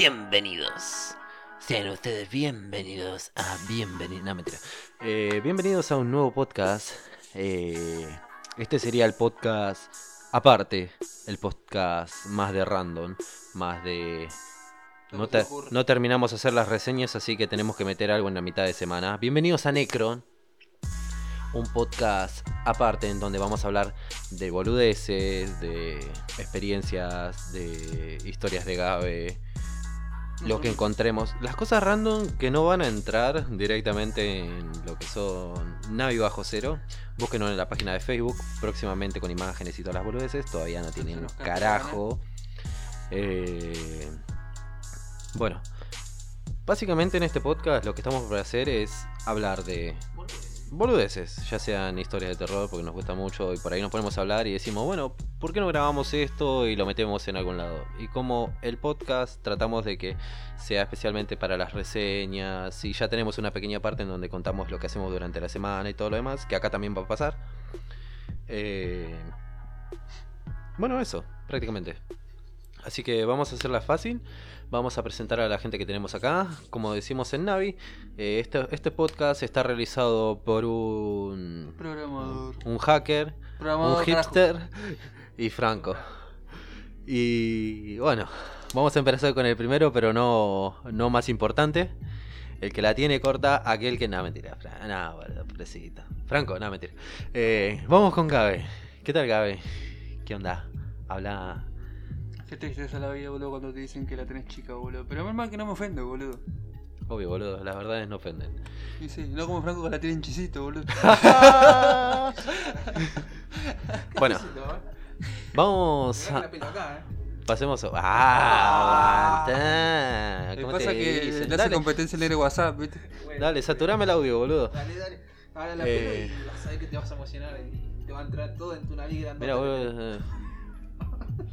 Bienvenidos. Sean ustedes bienvenidos a Bienvenidos. No, mentira. Eh, bienvenidos a un nuevo podcast. Eh, este sería el podcast aparte. El podcast más de random. Más de. No, no terminamos de hacer las reseñas, así que tenemos que meter algo en la mitad de semana. Bienvenidos a Necron. Un podcast aparte en donde vamos a hablar de boludeces, de experiencias, de historias de Gabe, lo que encontremos. Las cosas random que no van a entrar directamente en lo que son Navi bajo cero. Búsquenos en la página de Facebook, próximamente con imágenes y todas las boludeces. Todavía no tienen los carajo. Eh, bueno, básicamente en este podcast lo que estamos por hacer es hablar de boludeces, ya sean historias de terror, porque nos gusta mucho y por ahí nos ponemos a hablar y decimos, bueno, ¿por qué no grabamos esto y lo metemos en algún lado? Y como el podcast tratamos de que sea especialmente para las reseñas y ya tenemos una pequeña parte en donde contamos lo que hacemos durante la semana y todo lo demás, que acá también va a pasar. Eh, Bueno, eso, prácticamente. Así que vamos a hacerla fácil. Vamos a presentar a la gente que tenemos acá. Como decimos en Navi, eh, este, este podcast está realizado por un, Programador. un hacker, Programador. un hipster y Franco. Y bueno, vamos a empezar con el primero, pero no, no más importante. El que la tiene corta, aquel que. No, mentira. Pobrecito. Franco, no, mentira. Eh, vamos con Gabe. ¿Qué tal, Gabe? ¿Qué onda? Habla. Qué tristeza la vida, boludo, cuando te dicen que la tenés chica, boludo. Pero menos mal que no me ofendo, boludo. Obvio, boludo, las verdades no ofenden. Y sí, no como Franco que la tiene en chisito, boludo. bueno, vamos Mirá que a. eh. Pasemos a. ¡Ah! aguanta. Lo que ¿Cómo pasa te que dicen? le hace Dale, competencia el negro WhatsApp, ¿viste? dale, saturame el audio, boludo. Dale, dale. Ahora la Eh. pelo y vas a ver que te vas a emocionar y te va a entrar todo en tu nariz grande. Mira, boludo. eh.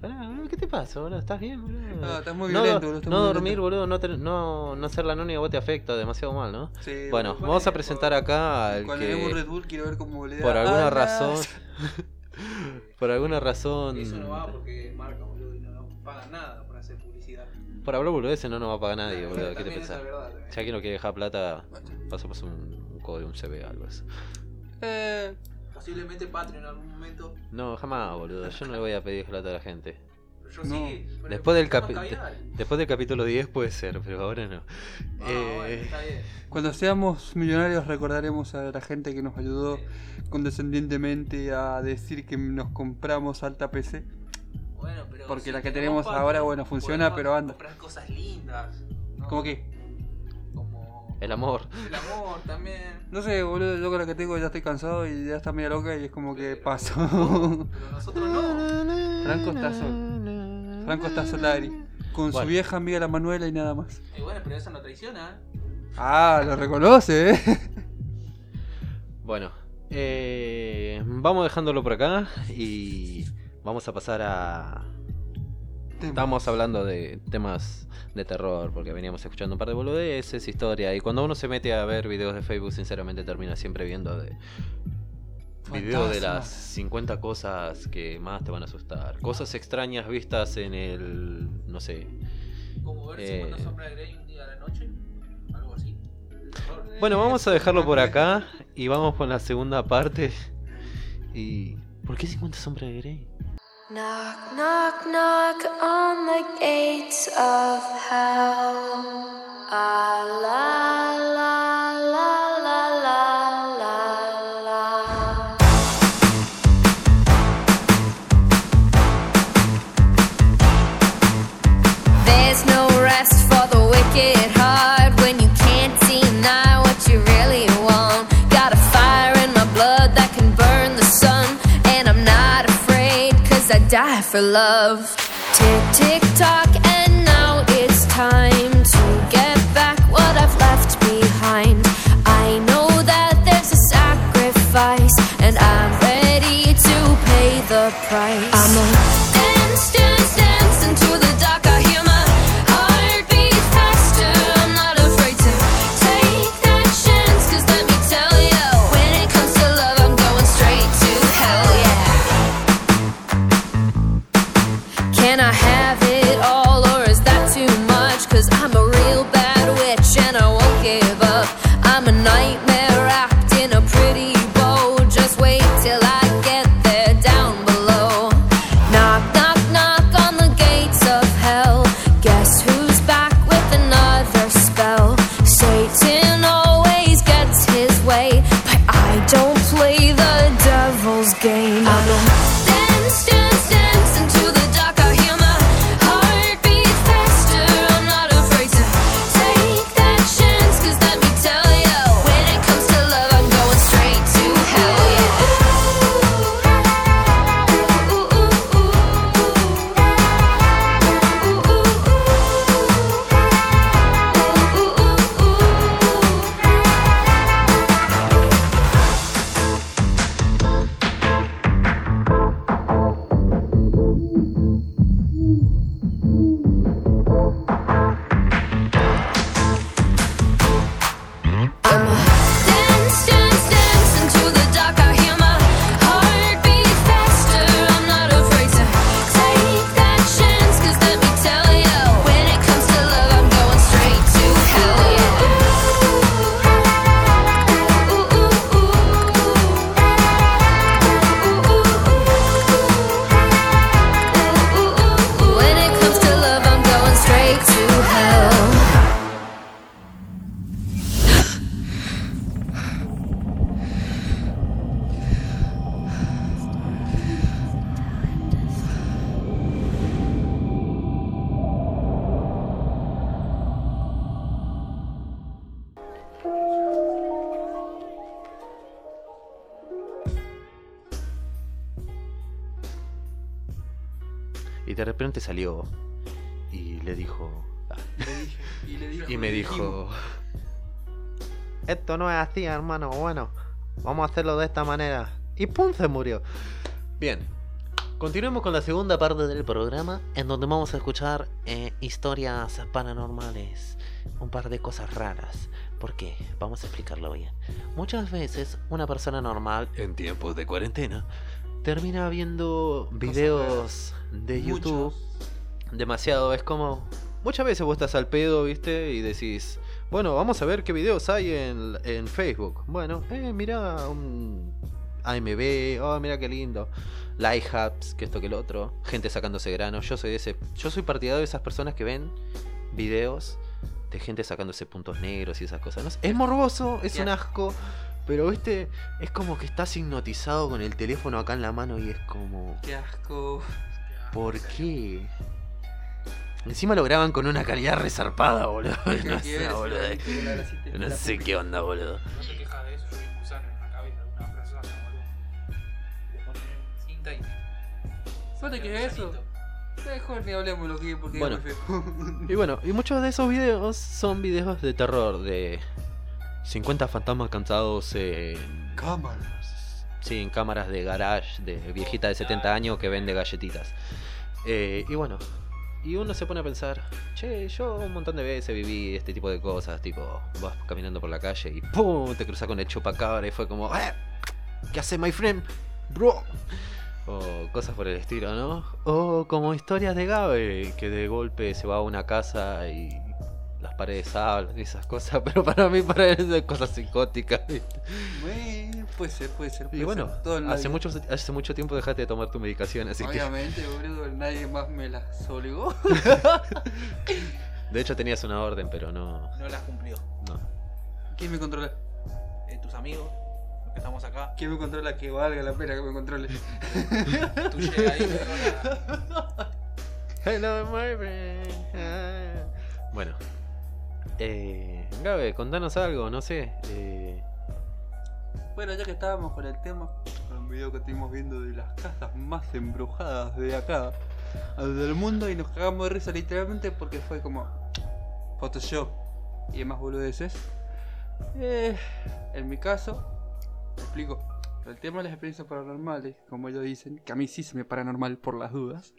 Pará, boludo, ¿Qué te pasa, boludo? ¿Estás bien, boludo? Ah, estás muy no, violento, boludo, estás no muy dormir, violento. boludo, no, te- no, no ser la noni a vos te afecta demasiado mal, ¿no? Sí, Bueno, boludo. vamos a presentar acá al Cuando que Red Bull quiero ver cómo le da por alguna alas. razón, por alguna razón, Eso no va porque es marca, boludo, y no nos pagan nada por hacer publicidad. por hablar boludeces no nos va a pagar nadie, boludo, ¿qué te también esa pensás? es verdad, también. Ya que no quiere dejar plata, pasamos un, un código, un CV, algo así. Eh, Posiblemente Patreon en algún momento. No, jamás, boludo, yo no le voy a pedir plata a la gente. Yo No. sí. pero Después del, somos capi- cavidades. después del capítulo 10 puede ser, pero ahora no. Ah, Eh, bueno, está bien. cuando seamos millonarios recordaremos a la gente que nos ayudó condescendientemente a decir que nos compramos alta PC. Bueno, pero Porque si la que tenemos ahora, bueno, funciona, pero anda. comprar cosas lindas. ¿no? ¿Cómo qué? El amor. el amor también. No sé, boludo, yo con la que tengo ya estoy cansado y ya está media loca y es como que paso. Pero nosotros no. Franco está solo. Franco está solari. Con Bueno. su vieja amiga la Manuela y nada más. Y bueno, pero eso no traiciona. ¿eh? Ah, lo reconoce, eh. Bueno, eh, vamos dejándolo por acá y vamos a pasar a... Estamos hablando de temas de terror porque veníamos escuchando un par de boludeces, historia y cuando uno se mete a ver videos de Facebook sinceramente termina siempre viendo de videos de las Fantasmas. 50 cosas que más te van a asustar, cosas extrañas vistas en el no sé. Como ver Eh. 50 sombras de Grey un día a la noche. Algo así. Bueno, vamos a dejarlo por acá y vamos con la segunda parte. Y ¿por qué 50 sombras de Grey? Knock, knock, knock on the gates of hell. Ah, la, la, la, for love. Tick, tick, tock, and now it's time to get back what I've left behind. I know that there's a sacrifice, and I'm ready to pay the price. Hermano. Bueno, vamos a hacerlo de esta manera. Y ¡pum! se murió. Bien. Continuemos con la segunda parte del programa, en donde vamos a escuchar eh, historias paranormales, un par de cosas raras. ¿Por qué? Vamos a explicarlo bien. Muchas veces una persona normal, en tiempos de cuarentena, termina viendo videos de YouTube muchos. demasiado. Es como. Muchas veces vos estás al pedo, ¿viste? Y decís. Bueno, vamos a ver qué videos hay en, en Facebook. Bueno, eh, mira un AMB. Oh, mira qué lindo. Light hubs, que esto que el otro. Gente sacándose granos. Yo soy de ese. Yo soy partidario de esas personas que ven videos de gente sacándose puntos negros y esas cosas. ¿no? Es morboso, es un asco. Pero, viste, es como que estás hipnotizado con el teléfono acá en la mano y es como. Qué asco. ¿Por qué? Encima lo graban con una calidad resarpada, boludo. ¿Qué No quieres? sé, boludo. No sé qué onda, boludo. No te quejas de eso, yo vi un gusano en la cabeza de una persona, boludo. Le ponen cinta y. ¿No te queda eso? Mejor ni hablemos lo que porque Bueno. es muy feo. Y bueno, y muchos de esos videos son videos de terror, de 50 fantasmas cansados en... Cámaras. Sí, en cámaras de garage de viejita de 70 años que vende galletitas. Eh, y bueno, y uno se pone a pensar, che, yo un montón de veces viví este tipo de cosas, tipo, vas caminando por la calle y ¡pum! te cruzas con el chupacabra y fue como, "Eh, ¿qué hace my friend? Bro. O cosas por el estilo, ¿no? O como historias de Gabe, que de golpe se va a una casa y las paredes hablan y esas cosas, pero para mí parecen cosas psicóticas. Bueno, puede ser, puede ser. puede Y bueno, ser. Todo la hace mucho, hace mucho tiempo dejaste de tomar tu medicación, así que... Obviamente, boludo, nadie más me las obligó. De hecho tenías una orden, pero no... No las cumplió. no. ¿Quién me controla? Eh, tus amigos, los que estamos acá, ¿Quién me controla que valga la pena que me controle? tú llegas ahí la- Hello, my friend. Ah. Bueno. Eh, Gabe, contanos algo, no sé. Eh, Bueno, ya que estábamos con el tema, con un video que estuvimos viendo de las casas más embrujadas de acá, del mundo, y nos cagamos de risa literalmente porque fue como Photoshop y demás boludeces. Eh, en mi caso, explico. El tema de las experiencias paranormales, como ellos dicen, que a mí sí se me paranormal por las dudas,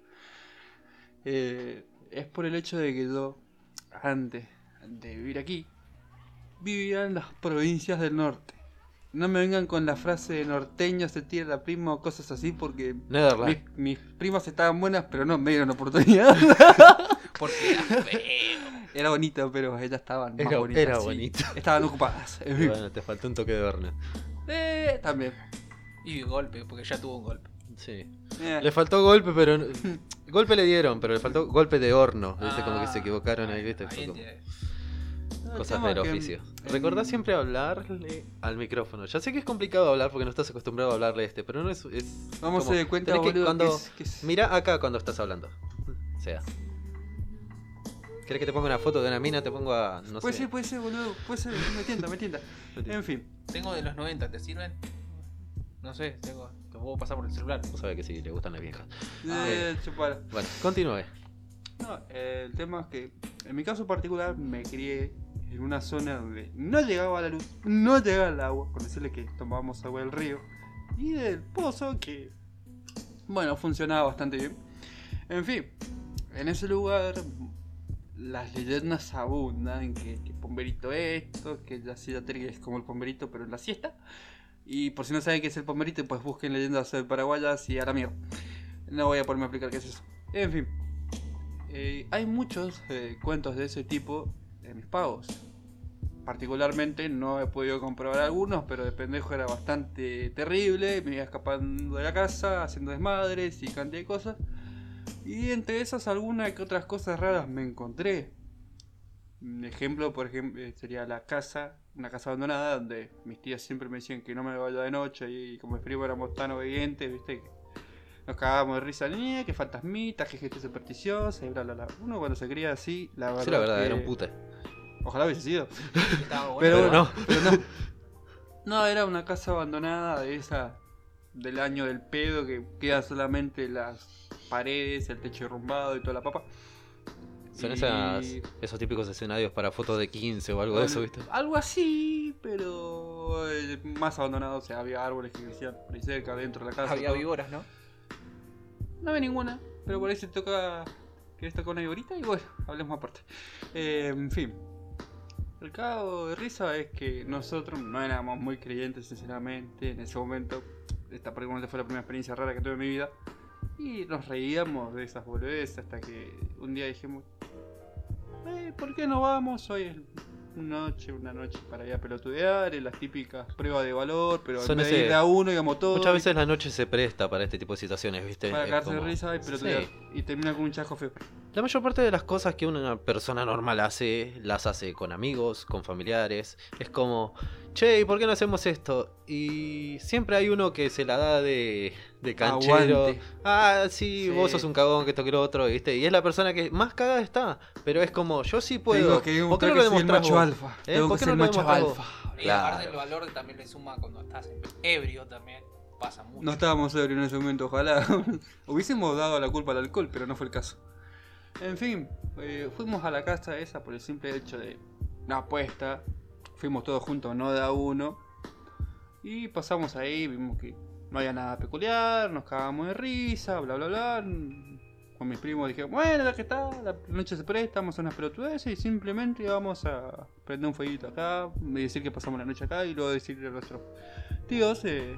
eh, es por el hecho de que yo, antes de vivir aquí, vivía en las provincias del norte. No me vengan con la frase de norteño se tira la prima o cosas así porque mis, primas estaban buenas pero no me dieron oportunidad. Porque era feo. Era bonita pero ellas estaban más Era- bonitas. era sí. bonito. Estaban ocupadas. Bueno, te faltó un toque de horno. Eh, también. Y golpe, porque ya tuvo un golpe. Sí. Eh, Le faltó golpe, pero... no- Golpe le dieron, pero le faltó golpe de horno. ¿Viste? Como que se Ah, equivocaron ahí, ¿viste? Ahí Cosas del oficio. em, Recordá siempre hablarle al micrófono. Ya sé que es complicado hablar porque no estás acostumbrado a hablarle a este, pero no es... es Vamos como- a dar cuenta, tenés que boludo, cuando- que es- que es- Mira acá cuando estás hablando. O sea. ¿Querés que te ponga una foto de una mina? Te pongo a. No Puede sé. ser, puede ser, boludo. Puede ser, me tienta, me tienta. En fin. Tengo de los 90, ¿te sirven? No sé, tengo. Te puedo pasar por el celular. Vos sabés que sí, le gustan las viejas. Eh, chupala. Bueno, continúe. No, eh, el tema es que en mi caso particular me crié en una zona donde no llegaba la luz, no llegaba el agua, por decirle que tomábamos agua del río y del pozo que, bueno, funcionaba bastante bien. En fin, en ese lugar las leyendas abundan, que, que pomberito esto, que la ciudad es como el pomberito pero en la siesta. Y por si no saben qué es el pomberito, pues busquen leyendas paraguayas y a la mierda. No voy a ponerme a explicar qué es eso. En fin. Eh, hay muchos eh, cuentos de ese tipo mis pagos. Particularmente no he podido comprobar algunos, pero de pendejo era bastante terrible. Me iba escapando de la casa, haciendo desmadres y cantidad de cosas. Y entre esas algunas que otras cosas raras me encontré. Un ejemplo, por ejemplo, eh, sería la casa, una casa abandonada donde mis tías siempre me decían que no me vaya de noche y como mis primos éramos tan obedientes, viste, nos cagábamos de risa, "Eh, que fantasmitas, que gente supersticiosa y bla bla bla. Uno cuando se cría así, la verdad. Sí, la verdad, que- era un puta. Ojalá hubiese sido. Estaba bueno. Pero, bueno, no. pero no. No, era una casa abandonada de esa del año del pedo que quedan solamente las paredes, el techo derrumbado y toda la papa. Son Y- esas, esos típicos escenarios para fotos de 15 o algo de eso, ¿viste? Algo así, pero eh, más abandonado. O sea, había árboles que crecían por ahí cerca, dentro de la casa. Había víboras, ¿no? No había ninguna, pero por ahí se toca. ¿Querés tocar una viborita? Y bueno, hablemos aparte. Eh, en fin. El cago de risa es que nosotros no éramos muy creyentes, sinceramente. En ese momento, esta prácticamente fue la primera experiencia rara que tuve en mi vida. Y nos reíamos de esas boludeces hasta que un día dijimos: eh, ¿Por qué no vamos? Hoy es noche, una noche para ir a pelotudear, en las típicas pruebas de valor, pero Son en vez de ese- ir de a uno, íbamos todos. Muchas veces la noche se presta para este tipo de situaciones, ¿viste? Para Es cagarse de como- risa y pelotudear. Sí. Y termina con un chasco feo. La mayor parte de las cosas que una persona normal hace, las hace con amigos, con familiares. Es como, che, ¿y por qué no hacemos esto? Y siempre hay uno que se la da de, de canchero. Aguante. Ah, sí, Sí. vos sos un cagón, que esto que lo otro, ¿viste? Y es la persona que más cagada está. Pero es como, yo sí puedo. Tengo que ¿Por qué no que lo demostrás macho vos? alfa. ¿Eh? Tengo ¿Por que qué ser no lo macho vos? alfa. Y aparte Claro. el valor también le suma cuando estás ebrio también. Pasa mucho. No estábamos ebrios en ese momento, ojalá. Hubiésemos dado la culpa al alcohol, pero no fue el caso. En fin, eh, fuimos a la casa esa por el simple hecho de una apuesta. Fuimos todos juntos, no de a uno. Y pasamos ahí, vimos que no había nada peculiar, nos cagamos de risa, bla bla bla. Con mis primos dije, bueno, ya que está, la noche se presta, vamos a unas pelotudeces y simplemente vamos a prender un fueguito acá, y decir que pasamos la noche acá y luego decirle a nuestros tíos, eh,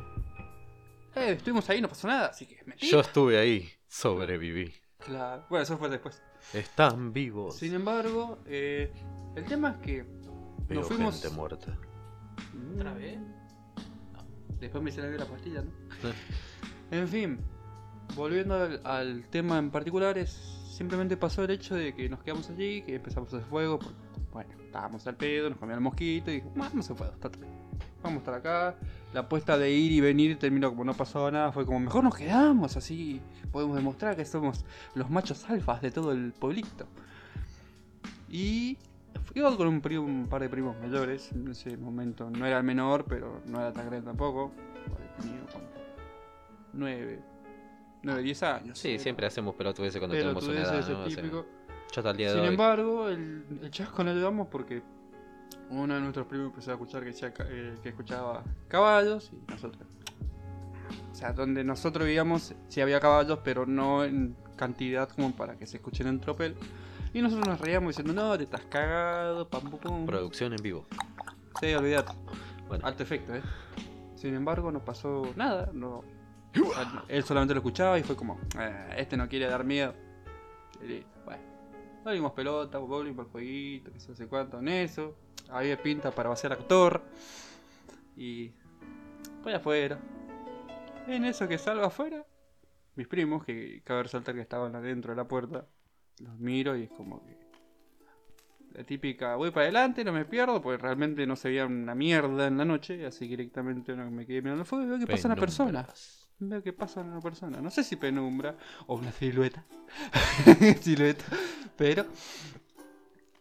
eh, estuvimos ahí, no pasó nada, así que mentí. Yo estuve ahí, sobreviví. Claro. Bueno, eso fue después. Están vivos. Sin embargo, eh, el tema es que Veo nos fuimos. gente muerta. ¿Otra vez? Después me hicieron la pastilla, ¿no? en fin, volviendo al, al tema en particular, es simplemente pasó el hecho de que nos quedamos allí, que empezamos a hacer fuego. porque, bueno, estábamos al pedo, nos comía el mosquito y dije, vamos hacer fuego, está. Vamos a estar acá. La apuesta de ir y venir terminó como no pasaba nada. Fue como, mejor nos quedamos, así podemos demostrar que somos los machos alfas de todo el pueblito. Y iba con un, primo- un par de primos mayores. En ese momento no era el menor, pero no era tan grande tampoco. Tenía como 9, 9, 10 años. Sí, siempre hacemos pelotudeces cuando pero tenemos una edad, ¿no? O sea, yo hasta el día de Sin hoy. embargo, el, el chasco no le damos porque uno de nuestros primos empezó a escuchar que, eh, que escuchaba caballos y nosotros. O sea, donde nosotros vivíamos sí había caballos, pero no en cantidad como para que se escuchen en tropel. Y nosotros nos reíamos diciendo, no, te estás cagado, pam, pum, pum. Producción en vivo. Sí, olvidate. Bueno, Alto efecto, ¿eh? Sin embargo, no pasó nada. No. Él solamente lo escuchaba y fue como, "Eh, este no quiere dar miedo. Y bueno. No dimos pelota, bowling por jueguito, que se hace cuánto en eso. Había pinta para vaciar a torre. Y. Voy afuera. En eso que salgo afuera, mis primos, que cabe resaltar que estaban adentro de la puerta, los miro y es como que. La típica, voy para adelante, no me pierdo, porque realmente no se veía una mierda en la noche, así que directamente no me quedé mirando el fuego y veo que pasa una persona. Veo que pasa una persona. No sé si penumbra o una silueta. silueta. Pero.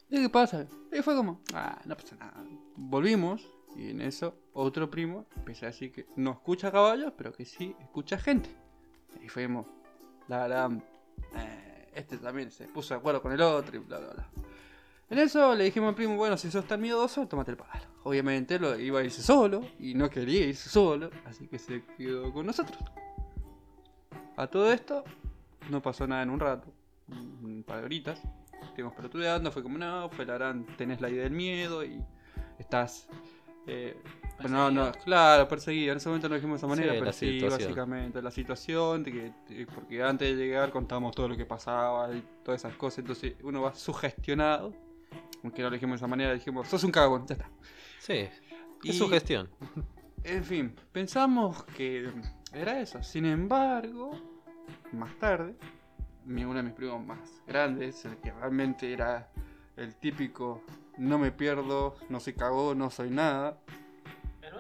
¿Y qué pasa? Y fue como, ah, no pasa nada. Volvimos y en eso otro primo empezó a decir que no escucha caballos, pero que sí escucha gente. Y fuimos, la gran. eh, este también se puso de acuerdo con el otro y bla bla bla. En eso le dijimos al primo, bueno, si sos tan miedoso, tómate el palo. Obviamente lo iba a irse solo y no quería irse solo, así que se quedó con nosotros. A todo esto, no pasó nada en un rato, un par de horitas. Estuvimos pelotudeando, fue como, no, fue la gran, tenés la idea del miedo y estás... eh, no, no, claro, perseguido. En ese momento no dijimos de esa manera, Sí, pero básicamente la situación, de que, de- porque antes de llegar contábamos todo lo que pasaba y todas esas cosas, entonces uno va sugestionado, aunque no lo dijimos de esa manera, dijimos, sos un cagón, ya está. Sí, Y- es su gestión. En fin, pensamos que era eso. Sin embargo, más tarde, mi- uno de mis primos más grandes, el que realmente era el típico no me pierdo, no soy cagón, no soy nada,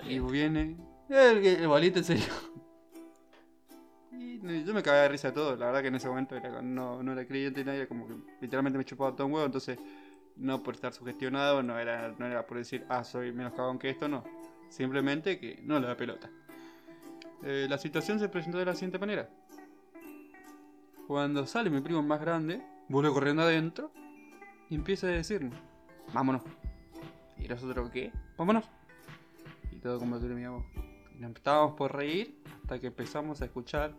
y viene el, el valiente en serio. Y yo me cagaba de risa de todo, la verdad que en ese momento era- no, no era creyente ni nadie, como que literalmente me chupaba todo un huevo, entonces no por estar sugestionado, no era, no era por decir, ah, soy menos cagón que esto, no. Simplemente que no le da pelota. Eh, la situación se presentó de la siguiente manera. Cuando sale mi primo más grande, vuelve corriendo adentro y empieza a decirnos, vámonos. ¿Y nosotros qué? Vámonos. Y todo como terminamos. Y nos estábamos por reír hasta que empezamos a escuchar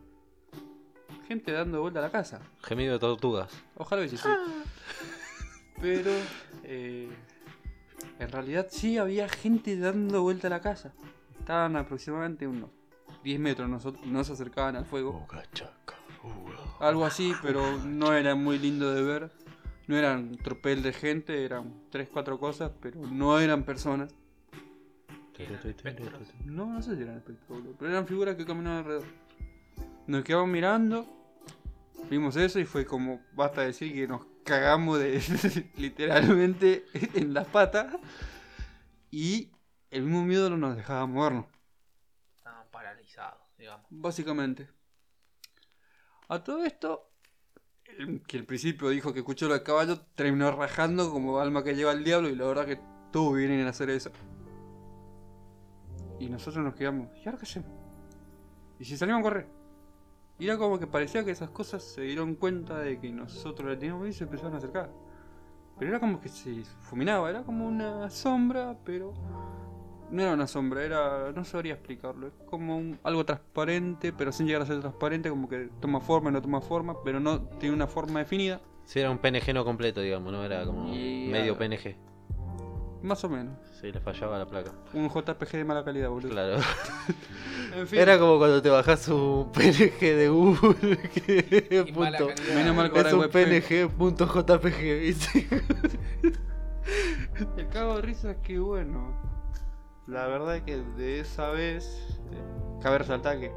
gente dando vuelta a la casa. Gemido de tortugas. Ojalá hubiese sido. Pero eh, en realidad sí había gente dando vuelta a la casa. Estaban aproximadamente unos 10 metros, nosotros, no se acercaban al fuego. Algo así, pero no era muy lindo de ver. No eran un tropel de gente, eran 3-4 cosas, pero no eran personas. No, no sé si eran boludo, pero eran figuras que caminaban alrededor. Nos quedamos mirando, vimos eso y fue como, basta decir que nos cagamos de literalmente en las patas y el mismo miedo no nos dejaba movernos, Estaban paralizados, digamos. básicamente. A todo esto, el que al principio dijo que escuchó los caballos, terminó rajando como alma que lleva al diablo y la verdad que todos vienen a hacer eso. Y nosotros nos quedamos, ¿y ahora qué hacemos? Y si salimos a correr. Y era como que parecía que esas cosas se dieron cuenta de que nosotros la teníamos y se empezaron a acercar. Pero era como que se fuminaba, era como una sombra, pero no era una sombra, era. no sabría explicarlo. Es como un- algo transparente, pero sin llegar a ser transparente, como que toma forma y no toma forma, pero no tiene una forma definida. Sí, era un PNG no completo, digamos, ¿no? Era como Y, medio PNG. Más o menos. Sí, le fallaba la placa. Un JPG de mala calidad, boludo. Claro. En fin. Era como cuando te bajas un PNG de Google. Que Y mala punto- calidad. Menos mal que ahora Es un. PNG.jpg, ¿viste? El cago de risa es que bueno. La verdad es que de esa vez. eh, cabe resaltar que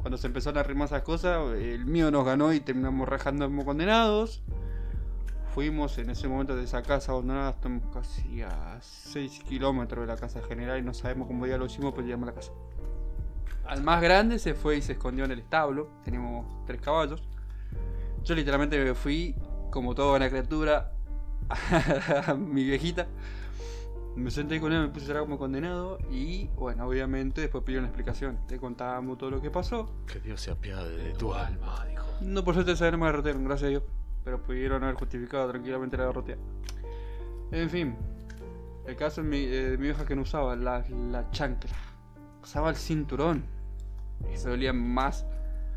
cuando se empezaron a arrimar esas cosas, el mío nos ganó y terminamos rajando como condenados. Fuimos en ese momento de esa casa abandonada, estamos casi a 6 kilómetros de la casa general y no sabemos cómo ya lo hicimos, pero llegamos a la casa. Al más grande se fue y se escondió en el establo, tenemos tres caballos. Yo literalmente me fui, como toda una criatura, a mi viejita. Me senté con él, me puse a llorar como condenado y bueno, obviamente después pidió una explicación. Le contábamos todo lo que pasó. Que Dios se apiade de Tu alma, dijo. No por suerte me derrotaron, gracias a Dios. Pero pudieron haber justificado tranquilamente la derrota. En fin, el caso de mi, eh, mi vieja que no usaba la, la chancla, usaba el cinturón. Se dolía más.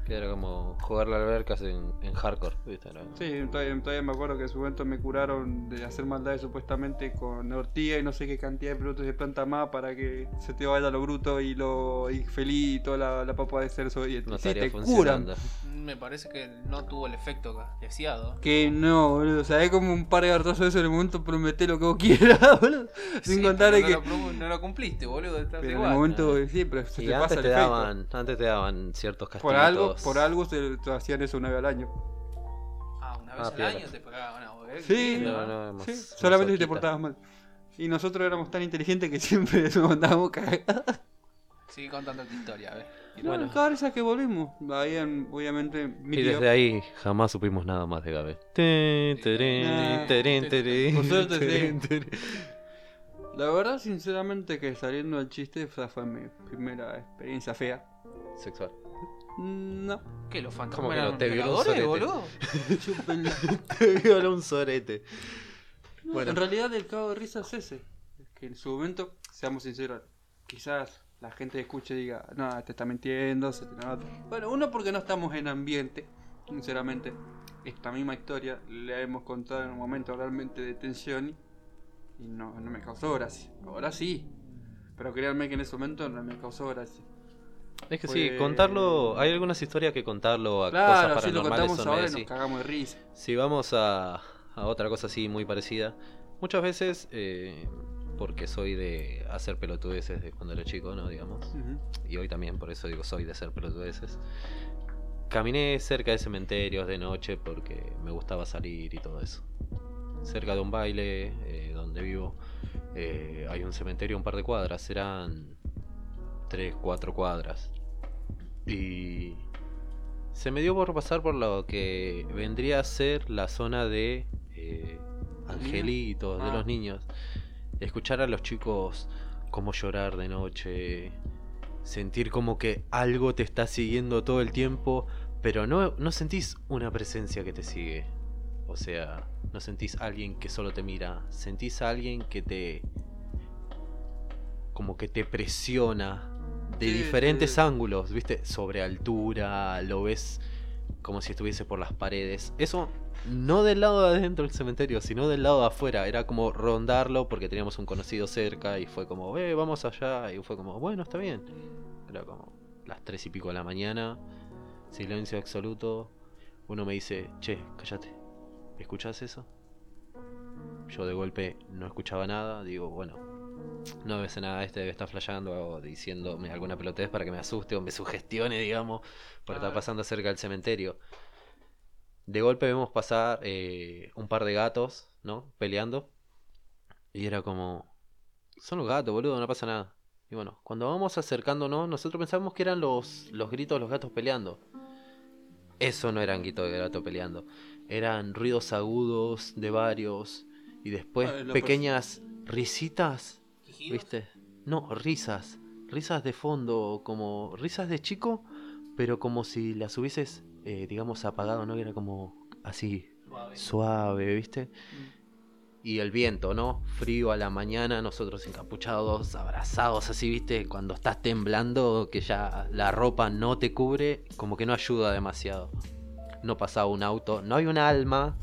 Que era como jugar la albercas en, en hardcore, ¿viste? Era- Sí, todavía, todavía me acuerdo que en su momento me curaron de hacer maldades supuestamente con ortiga y no sé qué cantidad de productos de planta más para que se te vaya lo bruto y lo infeliz y toda la, la papa de ser soy. No sí, estaría te curan. funcionando. Me parece que no tuvo el efecto deseado. Que no, boludo. O sea, es como un par de hartazos de eso en el momento prometé lo que vos quieras, boludo. Sin Sí, contar no que. Lo, no lo cumpliste, boludo. Estás Pero en el momento, sí, pero se Y te antes pasa te, el efecto. daban, antes te daban ciertos castigos. Por algo, por algo se, te hacían eso una vez al año. Ah, una vez Ah, al piola. año te pagaban una boludo. Sí, No, no, hemos- Sí, hemos solamente si te portabas mal. Y nosotros éramos tan inteligentes que siempre nos mandábamos cagadas. Sigue contando tu historia, a ver. Y Bueno. bueno, cada vez que volvimos, ahí en- obviamente mi Y tío- desde ahí jamás supimos nada más de Gabe. La verdad, sinceramente, que saliendo del chiste, esa fue mi primera experiencia fea. Sexual. No. ¿Qué? ¿Los ¿Cómo fantasmas que no? eran Te violó un sorete. boludo? Te violó un sorete. No, Bueno. En realidad, el cago de risa es ese. Es que en su momento, seamos sinceros, quizás la gente escuche y diga, no, te está mintiendo, se te nota". Bueno, uno porque no estamos en ambiente, sinceramente. Esta misma historia la hemos contado en un momento realmente de tensión y no, no me causó gracia. Ahora sí. Pero créanme que en ese momento no me causó gracia. Es que Pues- sí, contarlo. Hay algunas historias que contarlo a Claro, cosas si lo paranormales contamos son ahora y medio nos así. cagamos de risa. Si vamos a, a otra cosa así muy parecida, muchas veces, eh, porque soy de hacer pelotudeces de cuando era chico, ¿no? Digamos. Y hoy también, por eso digo soy de hacer pelotudeces. Caminé cerca de cementerios de noche porque me gustaba salir y todo eso. Cerca de un baile eh, donde vivo eh, hay un cementerio un par de cuadras, serán 3, 4 cuadras. Y se me dio por pasar por lo que vendría a ser la zona de eh, angelitos, de Ah. los niños. Escuchar a los chicos cómo llorar de noche, sentir como que algo te está siguiendo todo el tiempo, Pero no, no sentís una presencia que te sigue. O sea, no sentís a alguien que solo te mira. Sentís a alguien que te. como que te presiona de Sí, diferentes sí. ángulos, ¿viste? Sobre altura, lo ves como si estuviese por las paredes. Eso no del lado de adentro del cementerio, sino del lado de afuera. Era como rondarlo porque teníamos un conocido cerca y fue como, eh, vamos allá. Y fue como, bueno, está bien. Era como las tres y pico de la mañana, silencio absoluto. Uno me dice, che, cállate, ¿escuchás eso? Yo de golpe no escuchaba nada, digo, bueno, no ser nada, este debe estar flasheando o diciéndome alguna pelotez para que me asuste o me sugestione, digamos, por estar pasando cerca del cementerio. De golpe vemos pasar eh, un par de gatos, ¿no? Peleando. Y era como, son los gatos, boludo, no pasa nada. Y bueno, cuando vamos acercándonos, nosotros pensábamos que eran los, los gritos de los gatos peleando. Eso no eran gritos de gato peleando. Eran ruidos agudos de varios. Y después Ah, pequeñas risitas. ¿Viste? No, risas. Risas de fondo, como risas de chico, pero como si las hubieses, eh, digamos, apagado, ¿no? Era como así, Suave. suave, ¿viste? Y el viento, ¿no? Frío a la mañana, nosotros encapuchados, abrazados, así, ¿viste? Cuando estás temblando, que ya la ropa no te cubre, como que no ayuda demasiado. No pasaba un auto, no hay un alma,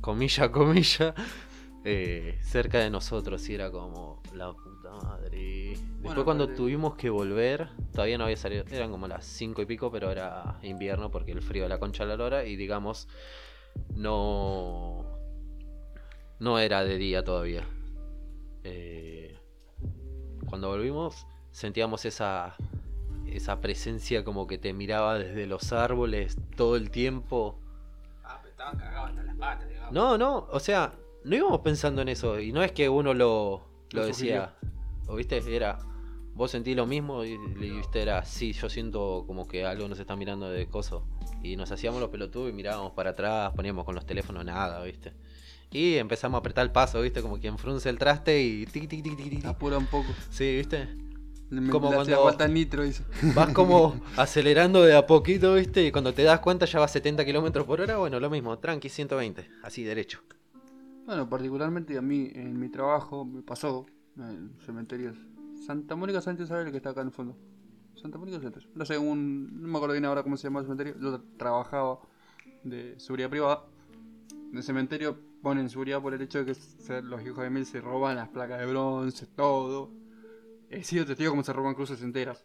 comilla, comilla, eh, cerca de nosotros. Y era como, la madre. Después Bueno, cuando pero- tuvimos que volver, todavía no había salido, eran como las cinco y pico, pero era invierno porque el frío de la concha de la lora. Y digamos, no no era de día todavía. Eh, cuando volvimos sentíamos esa esa presencia como que te miraba desde los árboles todo el tiempo. Ah, pero estaban cagados hasta las patas, digamos. No, no, o sea, no íbamos pensando en eso y no es que uno lo, lo Lo decía. O viste, era vos sentís lo mismo y, y viste era sí, yo siento como que algo nos está mirando de coso y nos hacíamos los pelotudos y mirábamos para atrás, poníamos con los teléfonos nada, viste. Y empezamos a apretar el paso, viste, como quien frunce el traste y tic tic tic tic tic. Apura un poco. Sí, viste. Como cuando- falta nitro, dice. Vas como acelerando de a poquito, viste, y cuando te das cuenta ya vas 70 kilómetros por hora, bueno, lo mismo, tranqui 120, así derecho. Bueno, particularmente a mí, en mi trabajo, me pasó en el cementerio Santa Mónica Sánchez Isabel, que está acá en el fondo. Santa Mónica Sánchez. No sé, un, no me acuerdo bien ahora cómo se llama el cementerio. Yo trabajaba de seguridad privada. En el cementerio ponen seguridad por el hecho de que los hijos de mil se roban las placas de bronce, todo. He sido testigo como se roban cruces enteras.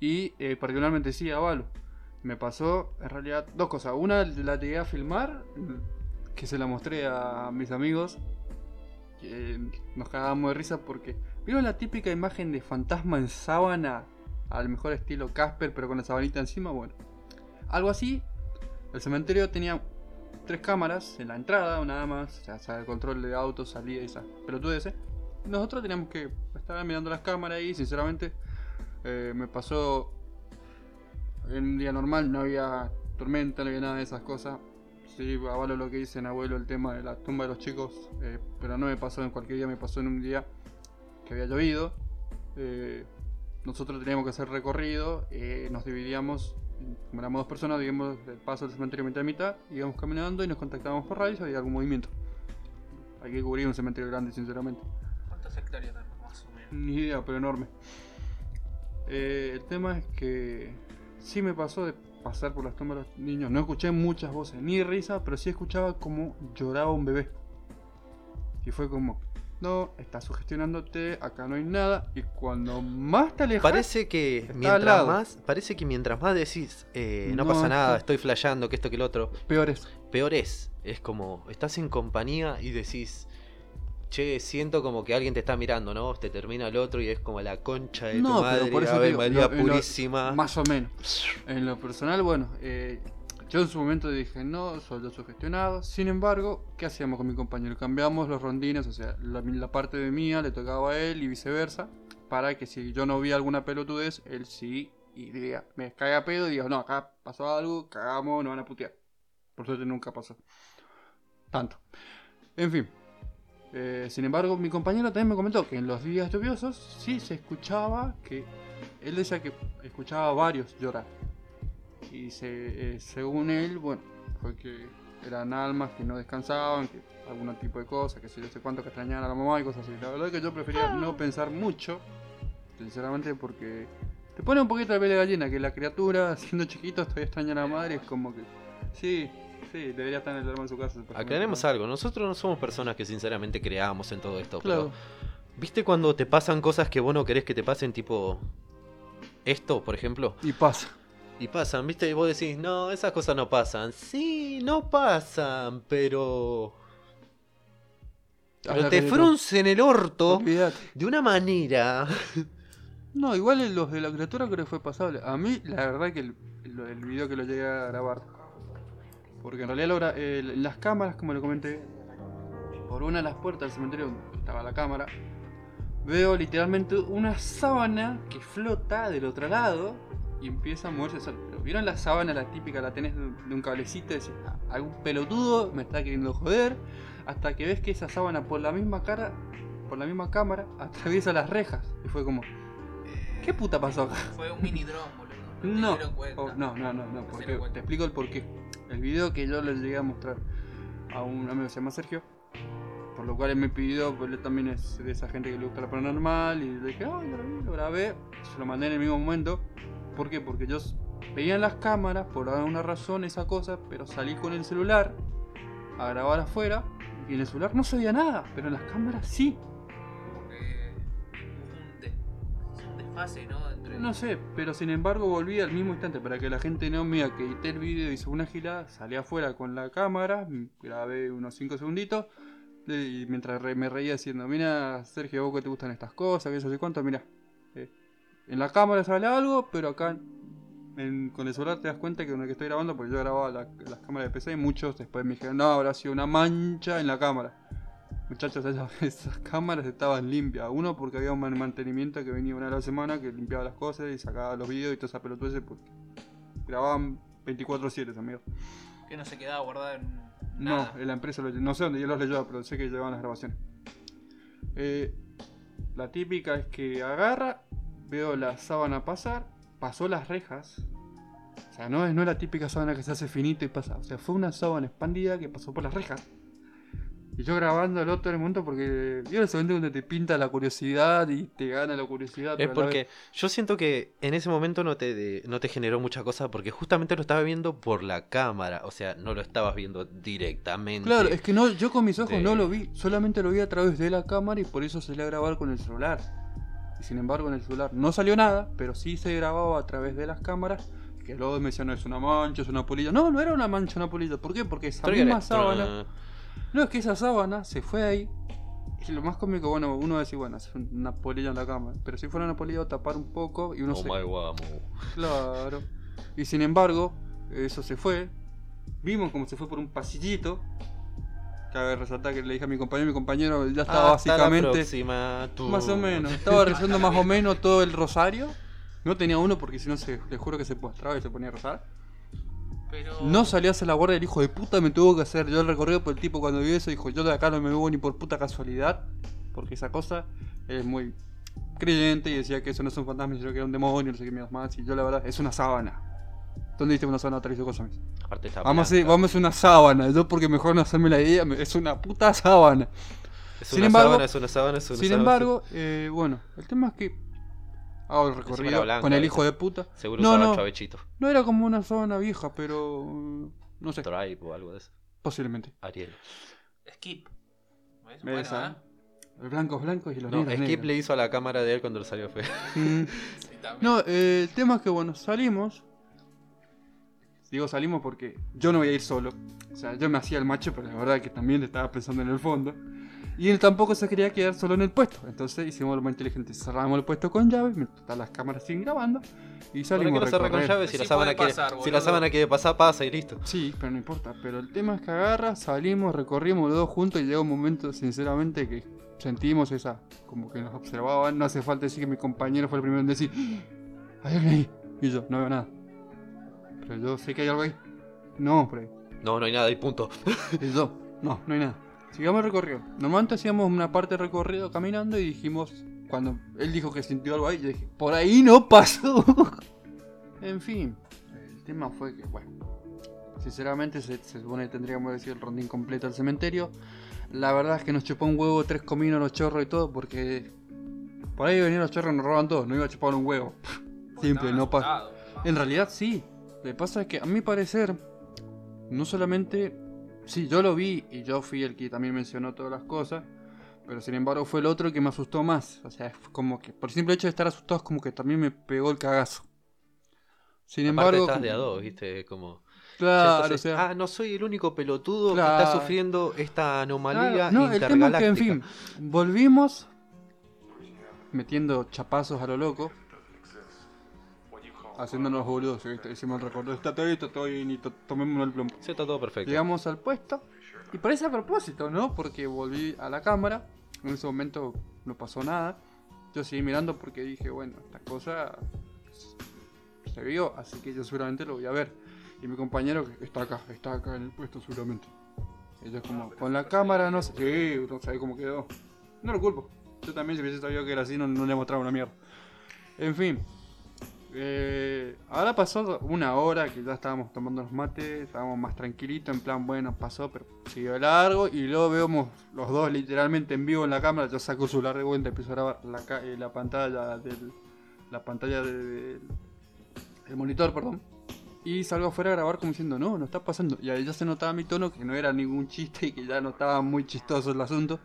Y eh, particularmente sí, avalo. Me pasó en realidad dos cosas. Una la llegué a filmar, que se la mostré a mis amigos. Que nos cagábamos de risa porque. ¿Vieron la típica imagen de fantasma en sábana? Al mejor estilo Casper, pero con la sabanita encima. Bueno, algo así. El cementerio tenía tres cámaras en la entrada, nada más. O sea, el control de autos, salida y esas pelotudeces. Nosotros teníamos que estar mirando las cámaras y, sinceramente, eh, me pasó. En un día normal no había tormenta, no había nada de esas cosas. Sí, avalo lo que dicen abuelo, el tema de la tumba de los chicos, eh, pero no me pasó en cualquier día, me pasó en un día que había llovido. eh, nosotros teníamos que hacer recorrido, eh, nos dividíamos, como éramos dos personas, digamos, el paso del cementerio mitad y mitad, íbamos caminando y nos contactábamos por radio si había algún movimiento. Hay que cubrir un cementerio grande, sinceramente. ¿Cuántas hectáreas tenemos más o menos? Ni idea, pero enorme. Eh, el tema es que sí me pasó de pasar por las tumbas de los niños. No escuché muchas voces, ni risa, pero sí escuchaba como lloraba un bebé. Y fue como, no, estás sugestionándote, acá no hay nada. Y cuando más te alejas, Parece que Está al mientras lado. más, parece que mientras más decís, eh, no, No, pasa nada, está- estoy flasheando, que esto, que lo otro, peor es. peor es. Es como, estás en compañía y decís, che, siento como que alguien te está mirando, ¿no? Te termina el otro y es como la concha de No, tu pero madre, por eso Ave digo, María lo- en lo- purísima. Más o menos. En lo personal, bueno, eh, yo en su momento dije, no, soy sugestionado. Sin embargo, ¿qué hacíamos con mi compañero? Cambiamos los rondines, o sea, la, la parte de mía le tocaba a él y viceversa, para que si yo no vi alguna pelotudez, él sí, y diría, me cae a pedo y digo, no, acá pasó algo, cagamos, nos van a putear. Por suerte nunca pasó. Tanto. En fin. Eh, sin embargo, mi compañero también me comentó que en los días lluviosos sí se escuchaba que él decía que escuchaba a varios llorar. Y se- eh, según él, bueno, fue que eran almas que no descansaban, que algún tipo de cosas, que sé yo sé cuánto que extrañaban a la mamá y cosas así. La verdad es que yo prefería no pensar mucho, sinceramente, porque te pone un poquito de piel de gallina, que la criatura, siendo chiquito, todavía extraña a la madre, es como que, sí, sí, debería estar en el alma en su casa. Aclaremos algo, nosotros no somos personas que sinceramente creamos en todo esto, Claro, pero ¿viste cuando te pasan cosas que vos no querés que te pasen, tipo esto, por ejemplo? y pasa. Y pasan, ¿viste? Y vos decís, no, esas cosas no pasan. Sí, no pasan, pero... Pero te fruncen el orto Olvídate. de una manera... No, igual en los de la criatura creo que fue pasable. A mí, la verdad que el, el, el video que lo llegué a grabar. Porque en realidad lo gra- eh, las cámaras, como le comenté, por una de las puertas del cementerio donde estaba la cámara, veo literalmente una sábana que flota del otro lado y empieza a moverse sola. Pero ¿Vieron la sábana, la típica, la tenés de un cablecito y decís, "Ah, algún pelotudo me está queriendo joder? Hasta que ves que esa sábana por la misma cara, por la misma cámara, atraviesa las rejas. Y fue como, ¿qué puta pasó acá? Fue un mini dron, boludo. No, oh, no, no, no, no, porque te explico el porqué. El video que yo le llegué a mostrar a un amigo que se llama Sergio, por lo cual él me pidió, pues él también es de esa gente que le gusta la paranormal, y le dije, ay, lo grabé, se lo mandé en el mismo momento. ¿Por qué? Porque yo veía en las cámaras, por alguna razón, esa cosa, pero salí con el celular a grabar afuera, y en el celular no se veía nada, pero en las cámaras sí. Como que un desfase, ¿no? No sé, pero sin embargo volví al mismo instante para que la gente no vea que edité el video, hice una gilada, salí afuera con la cámara, grabé unos 5 segunditos y mientras re- me reía diciendo, mira Sergio, vos que te gustan estas cosas, que yo sé cuánto, mira. eh, en la cámara sale algo, pero acá en- con el celular te das cuenta que con el que estoy grabando, porque yo grababa la- las cámaras de PC y muchos después me dijeron, no, habrá sido una mancha en la cámara. Muchachos, esas, esas cámaras estaban limpias. Uno porque había un man- mantenimiento que venía una vez a la semana que limpiaba las cosas y sacaba los videos y toda esa pelotudez porque grababan 24-7, amigos. Que no se quedaba guardado en No, en la empresa, lo- no sé dónde yo los leyó, pero sé que llevaban las grabaciones. Eh, la típica es que agarra, veo la sábana pasar, pasó las rejas. O sea, no es, no es la típica sábana que se hace finito y pasa. O sea, fue una sábana expandida que pasó por las rejas. Y yo grabando el otro en el momento porque vieron ese momento donde te pinta la curiosidad y te gana la curiosidad. Es porque yo siento que en ese momento no te, de- no te generó mucha cosa porque justamente lo estaba viendo por la cámara, o sea, no lo estabas viendo directamente. Claro, es que no, yo con mis ojos de- no lo vi, solamente lo vi a través de la cámara y por eso salí a grabar con el celular. Y sin embargo en el celular no salió nada, pero sí se grababa a través de las cámaras, que luego me decían, no es una mancha, es una polilla. No, no era una mancha, una polilla. ¿Por qué? Porque esa misma sábana... No, es que esa sábana se fue ahí. Y lo más cómico, bueno, uno va a decir, bueno, es una polilla en la cama. Pero si fuera una polilla, tapar un poco y uno Oh se... my guamo. Claro. Y sin embargo, eso se fue. Vimos como se fue por un pasillito. Cabe resaltar que le dije a mi compañero, mi compañero ya estaba Hasta la básicamente próxima, tú. más o menos. Estaba rezando más o menos todo el rosario. No tenía uno porque si no se, les juro que se postraba y se ponía a rezar. Pero... No salió a hacer la guardia el hijo de puta, me tuvo que hacer yo el recorrido por el tipo cuando vio eso, dijo, yo de acá no me muevo ni por puta casualidad, porque esa cosa es muy creyente y decía que eso no es un fantasma, sino que era un demonio, no sé qué mierdas más, y yo la verdad, es una sábana. ¿Dónde viste una sábana de cosas? Aparte está Vamos a, vamos a hacer una sábana, yo porque mejor no hacerme la idea, es una puta sábana. Es sin una embargo- sábana, es una sábana, es una Sin sábana. embargo, eh, bueno, el tema es que hago el recorrido era blanca, con el hijo de puta. Seguro No, usaba no. chavechito. No era como una sábana vieja, pero... mm, No sé, Drive o algo de eso. posiblemente. Ariel. Skip. ¿Ves? Me Bueno, ¿eh? Los blancos blancos y los No, negros Skip negros. le hizo a la cámara de él cuando lo salió fue. Mm. Sí. No, eh, el tema es que bueno, salimos. Digo salimos porque yo no voy a ir solo. O sea, yo me hacía el macho, pero la verdad que también estaba pensando en el fondo. Y él tampoco se quería quedar solo en el puesto. Entonces hicimos lo más inteligente. Cerramos el puesto con llave, mientras las cámaras siguen grabando. Y ¿Por salimos qué a lo cerré con llave si Sí la sábana quiere, pasar, si la sábana quiere pasar, pasa y listo? Sí, pero no importa. Pero el tema es que agarra, salimos, recorrimos los dos juntos y llegó un momento, sinceramente, que sentimos esa, como que nos observaban. No hace falta decir que mi compañero fue el primero en decir, "¡Ah! hay alguien ahí. Y yo, no veo nada. Pero yo sé que hay algo ahí. No, por ahí. No, no hay nada y punto. Y yo, no, no hay nada. Sigamos el recorrido. Normalmente hacíamos una parte de recorrido caminando y dijimos, cuando él dijo que sintió algo ahí, yo dije, por ahí no pasó. en fin, el tema fue que, bueno, sinceramente se, se supone que tendríamos que decir el rondín completo al cementerio. La verdad es que nos chupó un huevo, tres cominos, los chorros y todo, porque por ahí venían los chorros y nos roban todo, no iba a chupar un huevo. Simple, Estaban no pasa. En realidad sí. Lo que pasa es que a mi parecer, no solamente. Sí, yo lo vi y yo fui el que también mencionó todas las cosas. Pero sin embargo fue el otro que me asustó más. O sea, es como que por el simple hecho de estar asustado es como que también me pegó el cagazo. Sin Aparte embargo. estás de a dos, ¿viste? Como... Claro, Entonces, o sea. ah, no soy el único pelotudo que está sufriendo esta anomalía Claro, no, el tema es que, en fin, volvimos metiendo chapazos a lo loco. Haciéndonos boludos, ¿viste? Hicimos el recuerdo. Está todo, está todo bien y to- tomémonos el plomo. Sí, está todo perfecto. Llegamos al puesto y parece a propósito, ¿no? Porque volví a la cámara. En ese momento no pasó nada. Yo seguí mirando porque dije, bueno, esta cosa se vio, así que yo seguramente lo voy a ver. Y mi compañero está acá, está acá en el puesto seguramente. Ellos como, con la cámara no sé, sí, no sabe cómo quedó. No lo culpo. Yo también si hubiese sabido que era así no, no le mostraba una mierda. En fin. Eh, ahora pasó una hora que ya estábamos tomando los mates, estábamos más tranquilitos, en plan, bueno, pasó, pero siguió largo. Y luego vemos los dos literalmente en vivo en la cámara. Yo saco su larga cuenta, empiezo a grabar eh, la pantalla del. La pantalla de- del. El monitor, perdón. Y salgo afuera a grabar como diciendo, no, no está pasando. Y ahí ya se notaba mi tono que no era ningún chiste y que ya no estaba muy chistoso el asunto.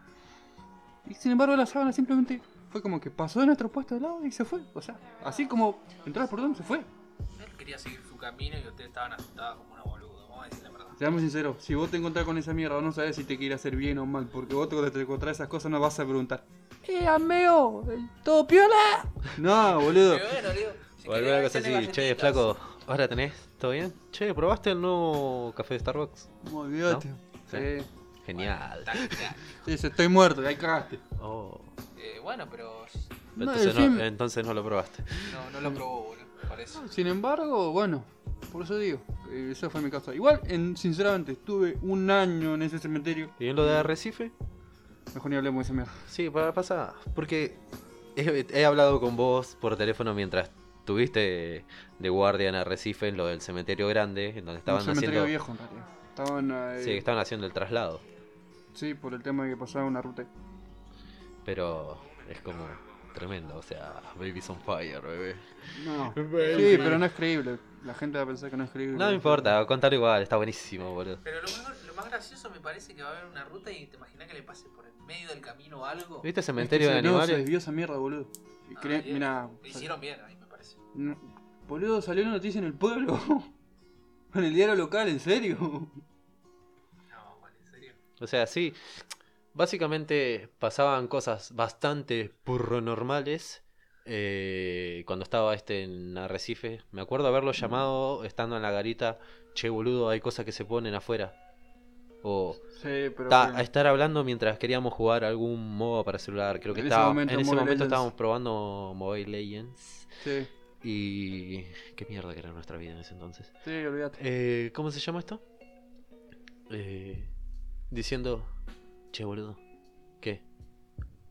Y sin embargo la sábana simplemente fue como que pasó de nuestro puesto de lado y se fue. O sea, así como entró al portón, se fue. Él quería seguir su camino y ustedes estaban asustados como una boludo. Vamos a decir la verdad. Seamos sinceros, si vos te encontrás con esa mierda, vos no sabes si te quiere hacer bien o mal. Porque vos te, te encontrás esas cosas, no vas a preguntar. ¡Eh, ameo! ¿Todo piola? No, boludo. Pero bueno, digo, si O alguna querés, cosa así, che, flaco, ¿ahora tenés? ¿Todo bien? Che, ¿probaste el nuevo café de Starbucks? Olvídate. ¿No? Sí. Genial. Sí, sí, estoy muerto, ahí cagaste. Oh. Eh, bueno, pero No, Entonces, no, entonces no lo probaste. no, no lo probó, boludo. Parece. Sin embargo, bueno, por eso digo, eh, ese fue mi caso. Igual, en, sinceramente, estuve un año en ese cementerio. ¿Y en lo de Arrecife? Mejor ni hablemos de esa mierda. Sí, para pasar. Porque he, he hablado con vos por teléfono mientras tuviste de guardia en Arrecife, en lo del cementerio grande, en donde un estaban cementerio haciendo. viejo, en realidad. Estaban, eh, Sí, que estaban haciendo el traslado. sí, por el tema de que pasaba una ruta. Pero es como tremendo, o sea, Baby's on fire, bebé. No. Baby. Sí, pero no es creíble. La gente va a pensar que no es creíble. No me importa, contalo igual, está buenísimo, boludo. Pero lo más, lo más gracioso me parece que va a haber una ruta y te imaginas que le pase por el medio del camino o algo. ¿Viste Es que cementerio se- de no, se animales? desvió esa mierda, boludo. Y Ah, cre- bien. Mira, Lo hicieron bien ahí, me parece. no- boludo, salió una noticia en el pueblo. en el diario local, en serio. No, en serio. O sea, sí. Básicamente pasaban cosas bastante normales cuando estaba este en Arrecife. Me acuerdo haberlo llamado estando en la garita. Che, boludo, hay cosas que se ponen afuera. O Sí, pero. ta- bueno. a estar hablando mientras queríamos jugar algún modo para celular. Creo que En ese estaba, momento en ese Mobile momento Legends. estábamos probando Mobile Legends. Sí, Y. Qué mierda que era nuestra vida en ese entonces. sí, olvídate. Eh, ¿Cómo se llama esto? Eh, diciendo, che boludo, ¿qué?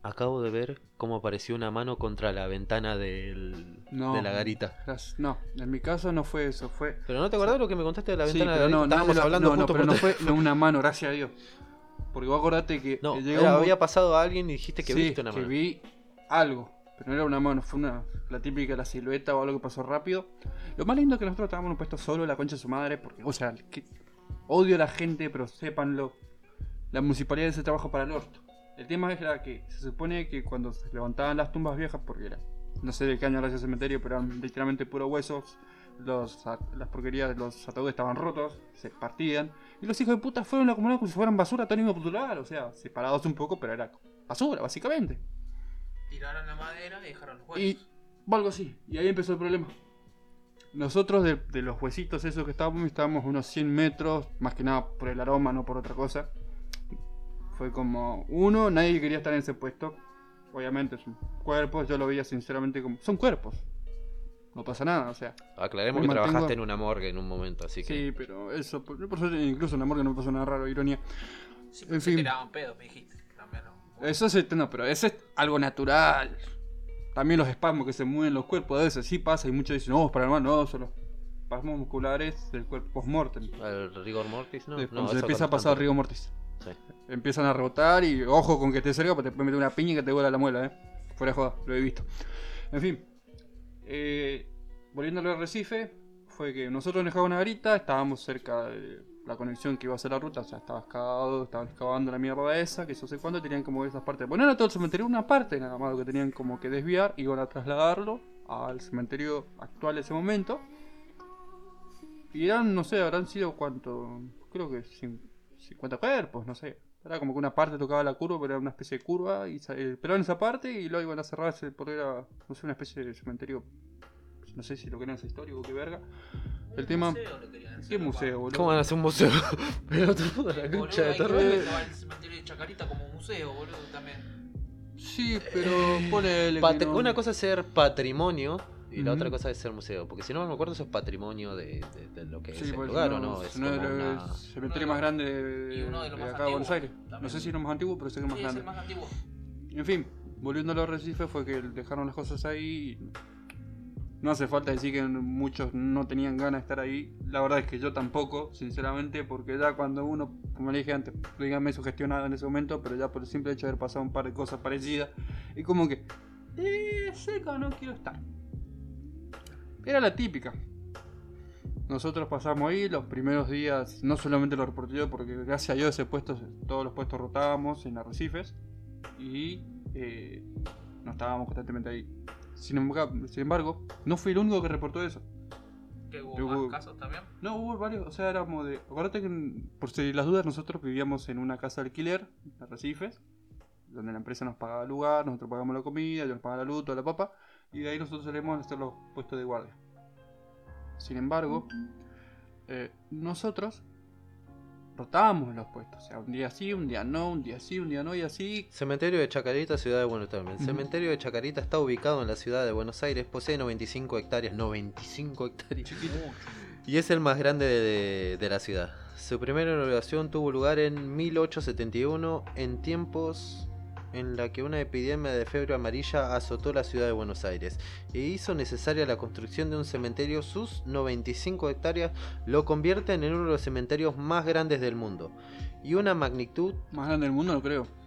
Acabo de ver cómo apareció una mano contra la ventana del, No. de la garita. Gracias. No, en mi caso no fue eso, fue. ¿Pero no te acordás lo que me contaste de la Sí, ventana pero de la no, garita? no, Estábamos no, hablando no, no, justo pero por no fue no, una mano, gracias a Dios. Porque vos acordate que No, llegó era- un había pasado a alguien y dijiste que sí, viste una que mano. vi algo, pero no era una mano, fue una la típica la silueta o algo que pasó rápido. Lo más lindo es que nosotros estábamos puesto solo, la concha de su madre, porque, o sea, que odio a la gente, pero sépanlo, la municipalidad hace trabajo para el orto. El tema era que se supone que cuando se levantaban las tumbas viejas, porque era, no sé de qué año era ese cementerio, pero eran literalmente puros huesos, los, las porquerías, los ataúdes estaban rotos, se partían, y los hijos de puta fueron a la comunidad como si fueran basura tan popular, o sea, separados un poco, pero era basura, básicamente. Tiraron la madera y dejaron los huesos. Y algo así. Y ahí empezó el problema. Nosotros de, de los huesitos esos que estábamos, estábamos unos 100 metros, más que nada por el aroma, no por otra cosa. Fue como, uno, nadie quería estar en ese puesto. Obviamente son cuerpos, yo lo veía sinceramente como, son cuerpos. No pasa nada, o sea. Aclaremos que mantengo- trabajaste en una morgue en un momento, así que... Sí, pero eso, por, por suerte, incluso en amor que no me pasó nada raro, ironía. Sí, en fin. tiraban pedos, me dijiste. También, ¿no? Eso es, no, pero eso es algo natural. También los espasmos que se mueven los cuerpos, a veces sí pasa y muchos dicen, no, es paranormal, no, solo espasmos musculares del cuerpo post-mortem. ¿El rigor mortis? No, no, se empieza a pasar rigor mortis. Sí. Empiezan a rebotar y ojo con que esté cerca, porque te puede meter una piña que te vuela la muela, eh. Fuera de joda, lo he visto. En fin. Eh, volviendo al Recife, fue que nosotros en una garita, estábamos cerca de la conexión que iba a hacer la ruta, o sea, estaba excavado, estaban excavando la mierda esa, que yo sé cuándo, tenían como esas partes. Bueno, era todo el cementerio, una parte nada más que tenían como que desviar, iban a trasladarlo al cementerio actual de ese momento. Y eran, no sé, habrán sido cuánto, creo que cin- 50 cuerpos, no sé. Era como que una parte tocaba la curva, pero era una especie de curva, y esperaban esa parte y luego iban a cerrarse porque era, no sé, una especie de cementerio, no sé si lo querían hacer histórico, qué verga. El tema... museo lo querían hacer, ¿Qué museo, boludo? ¿Cómo van a hacer un museo? Pero todo la concha de que que estaba el cementerio de Chacarita como museo, boludo, también. Sí, pero ponele que no- Una cosa es ser patrimonio y la otra cosa es ser museo. Porque si no me acuerdo, eso es patrimonio de, de- de lo que Sí, es el pues, lugar, no, ¿o no? Es uno de los una- cementerios más de grandes de, uno de los de más acá de Buenos Aires. No sé si es lo más antiguo, pero sé que es más Sí, es grande. el más antiguo. En fin, volviendo a los recifes fue que dejaron las cosas ahí. y No hace falta decir que muchos no tenían ganas de estar ahí. La verdad es que yo tampoco, sinceramente, porque ya cuando uno, como le dije antes, díganme sugestionado en ese momento, pero ya por el simple hecho de haber pasado un par de cosas parecidas, y como que, eh, seca, no quiero estar. Era la típica. Nosotros pasamos ahí los primeros días, no solamente lo reporté yo, porque gracias a Dios ese puesto, todos los puestos rotábamos en arrecifes y eh, no estábamos constantemente ahí. Sin embargo, sin embargo, no fui el único que reportó eso. Que hubo Yo hubo- más casos también. No, hubo varios, o sea, éramos de... Acuérdate que, por si las dudas, nosotros vivíamos en una casa de alquiler, en Arrecifes, donde la empresa nos pagaba el lugar, nosotros pagamos la comida, yo nos pagaba la luz, toda la papa, y de ahí nosotros solemos hacer los puestos de guardia. Sin embargo, eh, nosotros rotábamos los puestos, o sea, un día sí, un día no, un día sí, un día no, y así... Cementerio de Chacarita, ciudad de Buenos Aires. El cementerio de Chacarita está ubicado en la ciudad de Buenos Aires, posee 95 hectáreas, 95 hectáreas. Y es el más grande de, de la ciudad. Su primera inauguración tuvo lugar en 1871, en tiempos en la que una epidemia de fiebre amarilla azotó la ciudad de Buenos Aires e hizo necesaria la construcción de un cementerio. Sus 95 hectáreas lo convierten en uno de los cementerios más grandes del mundo y una magnitud Más grande del mundo, no creo.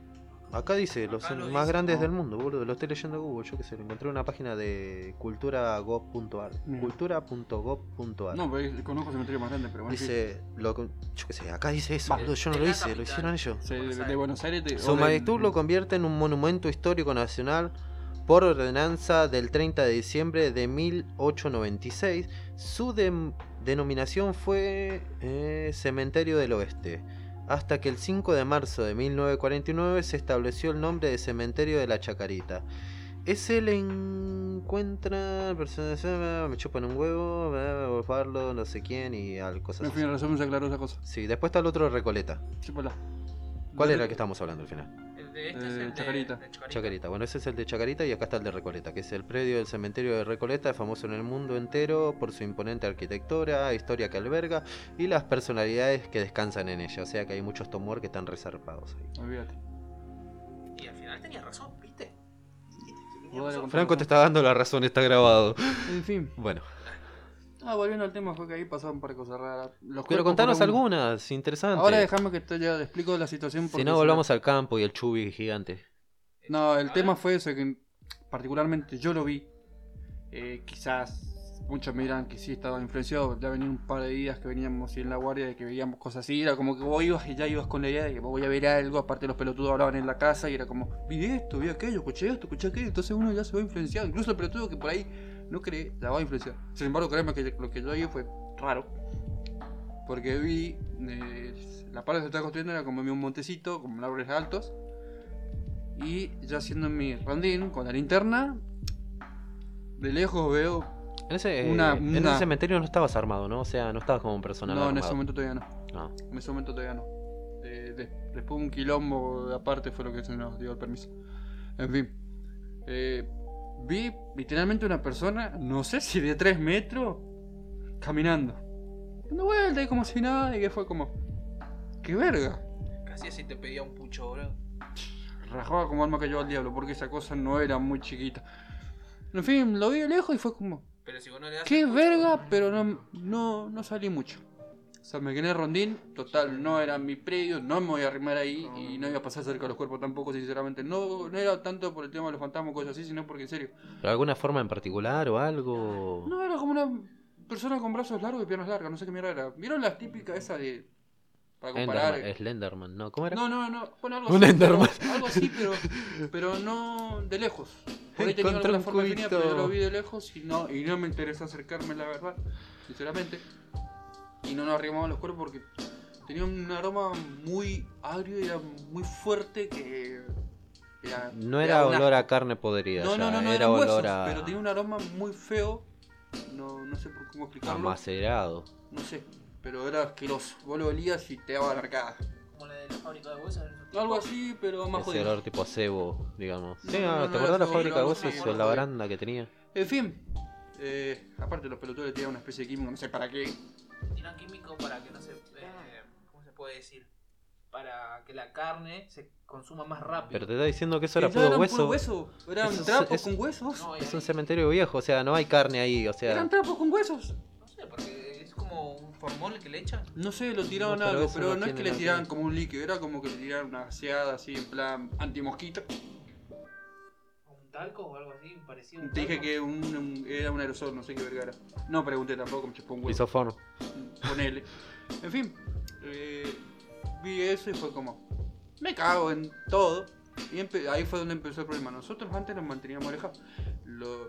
Acá dice, los Acá lo más dice, grandes ¿no? del mundo, boludo. Lo estoy leyendo en Google, yo que sé, lo encontré en una página de cultura.gov.ar. Mm. Cultura.gov.ar. No, pero conozco cementerio más grande, pero bueno. dice, lo, yo que sé, acá dice eso, boludo. Yo no lo hice, lo hicieron ellos. sí. De, de. Buenos Aires. de- Su de- magnitud lo convierte en un monumento histórico nacional por ordenanza del 30 de diciembre de 1896. Su dem- denominación fue eh, Cementerio del Oeste. Hasta que el 5 de marzo de 1949 se estableció el nombre de Cementerio de la Chacarita. Ese le encuentra me chupan un huevo, Pablo, no sé quién y al cosas En así. fin, en resumen se aclaró esa cosa. Sí, después está el otro Recoleta. Chúpala. ¿Cuál era el que estábamos hablando al final? De este Eh, es el de Chacarita. de Chacarita. Chacarita. Bueno, ese es el de Chacarita y acá está el de Recoleta, que es el predio del cementerio de Recoleta, famoso en el mundo entero por su imponente arquitectura, historia que alberga y las personalidades que descansan en ella. O sea que hay muchos tomor que están reservados ahí. Olvídate. Y al final tenía razón, ¿viste? Franco te está dando la razón, está grabado. En fin. Bueno, Ah, volviendo al tema, fue que ahí pasaron un par de cosas raras. Los pero contanos fueron- algunas, interesantes. Ahora dejame que te ya explico la situación. si no, se- volvamos al campo y el chubi gigante. No, el tema fue eso, que particularmente yo lo vi. Eh, quizás muchos me dirán que sí estaba influenciado. Ya venía un par de días que veníamos así en la guardia de que veíamos cosas así. Era como que vos ibas y ya ibas con la idea de que voy a ver algo. Aparte, los pelotudos hablaban en la casa y era como, vi esto, vi aquello, escuché esto, escuché aquello. Entonces uno ya se va influenciado. Incluso el pelotudo que por ahí no cree, ya va influenciado. Sin embargo, créeme que lo que yo vi fue raro. Porque vi eh, la parte que se estaba construyendo era como un montecito, como árboles altos. Y yo haciendo mi rondín con la linterna, de lejos veo. En ese, Una- en una- ese cementerio no estabas armado, ¿no? O sea, no estabas como un personal no, en armado. ese momento todavía no. No. En ese momento todavía no. Eh, de- después un quilombo aparte fue lo que se nos dio el permiso. En fin. Eh, vi literalmente una persona, no sé si de 3 metros, caminando. Dando vuelta y como si nada, y que fue como. ¡Qué verga! Casi así te pedía un pucho, boludo. rajaba como alma cayó al diablo, porque esa cosa no era muy chiquita. En fin, lo vi de lejos y fue como, Pero si vos no le das. Qué pucho, verga, pero no, no, no salí mucho. O sea, me quedé en rondín, total, no era mi predio, no me voy a arrimar ahí y no iba a pasar cerca de los cuerpos tampoco, sinceramente. No, no era tanto por el tema de los fantasmas o cosas así, sino porque en serio. ¿Pero alguna forma en particular o algo? No, era como una persona con brazos largos y piernas largas, no sé qué mierda era. ¿Vieron las típicas esas de... para comparar? Enderman, Slenderman, ¿no? ¿Cómo era? No, no, no, bueno, algo Un así, Enderman. pero- algo así, pero, pero no de lejos. Por ahí tenía alguna un forma definida, pero yo lo vi de lejos y no, y no me interesó acercarme, la verdad, sinceramente. Y no nos arrimamos los cuerpos porque tenía un aroma muy agrio y era muy fuerte que... Era, No era olor a carne podrida, No, ya, no, no, no, era eran huesos, olor a, pero tenía un aroma muy feo. No, no sé por cómo a explicarlo. macerado. No sé, pero era asqueroso. Vos lo olías y te daba la arcada. Como la de la fábrica de huesos. Algo así, pero más Ese jodido. olor tipo cebo, digamos. No, Sí, no, ah, no, ¿te no acordás la fábrica de huesos o la baranda que tenía? En fin, eh, aparte los pelotudos le tiraban una especie de químico, no sé para qué. Tiran químico para que no se. eh, ¿Cómo se puede decir? Para que la carne se consuma más rápido. Pero te está diciendo que eso era puro hueso. hueso. Eran Eso es- trapos es- con huesos. No, y Es ahí- un cementerio viejo, o sea, no hay carne ahí, o sea... Eran trapos con huesos. No sé, porque es como un formol que le echan. No sé, lo tiraban No, pero algo, eso pero no no, es tiene que le nada que tiraban ver. como un líquido, era como que le tiraban una gaseada así en plan antimosquito. O un talco o algo así, parecido. a un Te dije que un, un- era un aerosol, no sé qué verga era. No pregunté tampoco, me chupó un huevo. Ponele. En fin, eh, vi eso y fue como, me cago en todo. Y empe- ahí fue donde empezó el problema. Nosotros antes nos manteníamos alejados. Los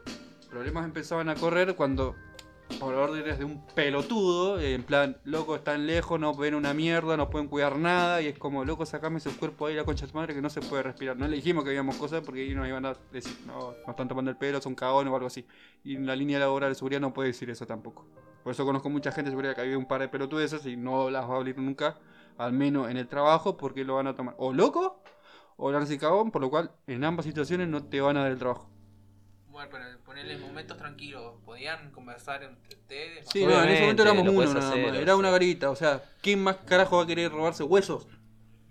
problemas empezaban a correr cuando, por órdenes de un pelotudo, en plan, loco, están lejos, no ven una mierda, no pueden cuidar nada. Y es como, loco, sacame ese cuerpo ahí, la concha de tu madre, que no se puede respirar. No le dijimos que habíamos cosas porque ahí nos iban a decir, no, nos están tomando el pelo, son cagones o algo así. Y en la línea laboral de seguridad no puede decir eso tampoco. Por eso conozco mucha gente de seguridad que había un par de pelotudeces y no las va a abrir nunca, al menos en el trabajo, porque lo van a tomar o loco o narcicabón, por lo cual en ambas situaciones no te van a dar el trabajo. Bueno, pero ponerle momentos tranquilos. ¿Podían conversar entre ustedes? Sí, no, en ese momento éramos uno nada hacer, más, era una garita, o sea, ¿quién más carajo va a querer robarse huesos?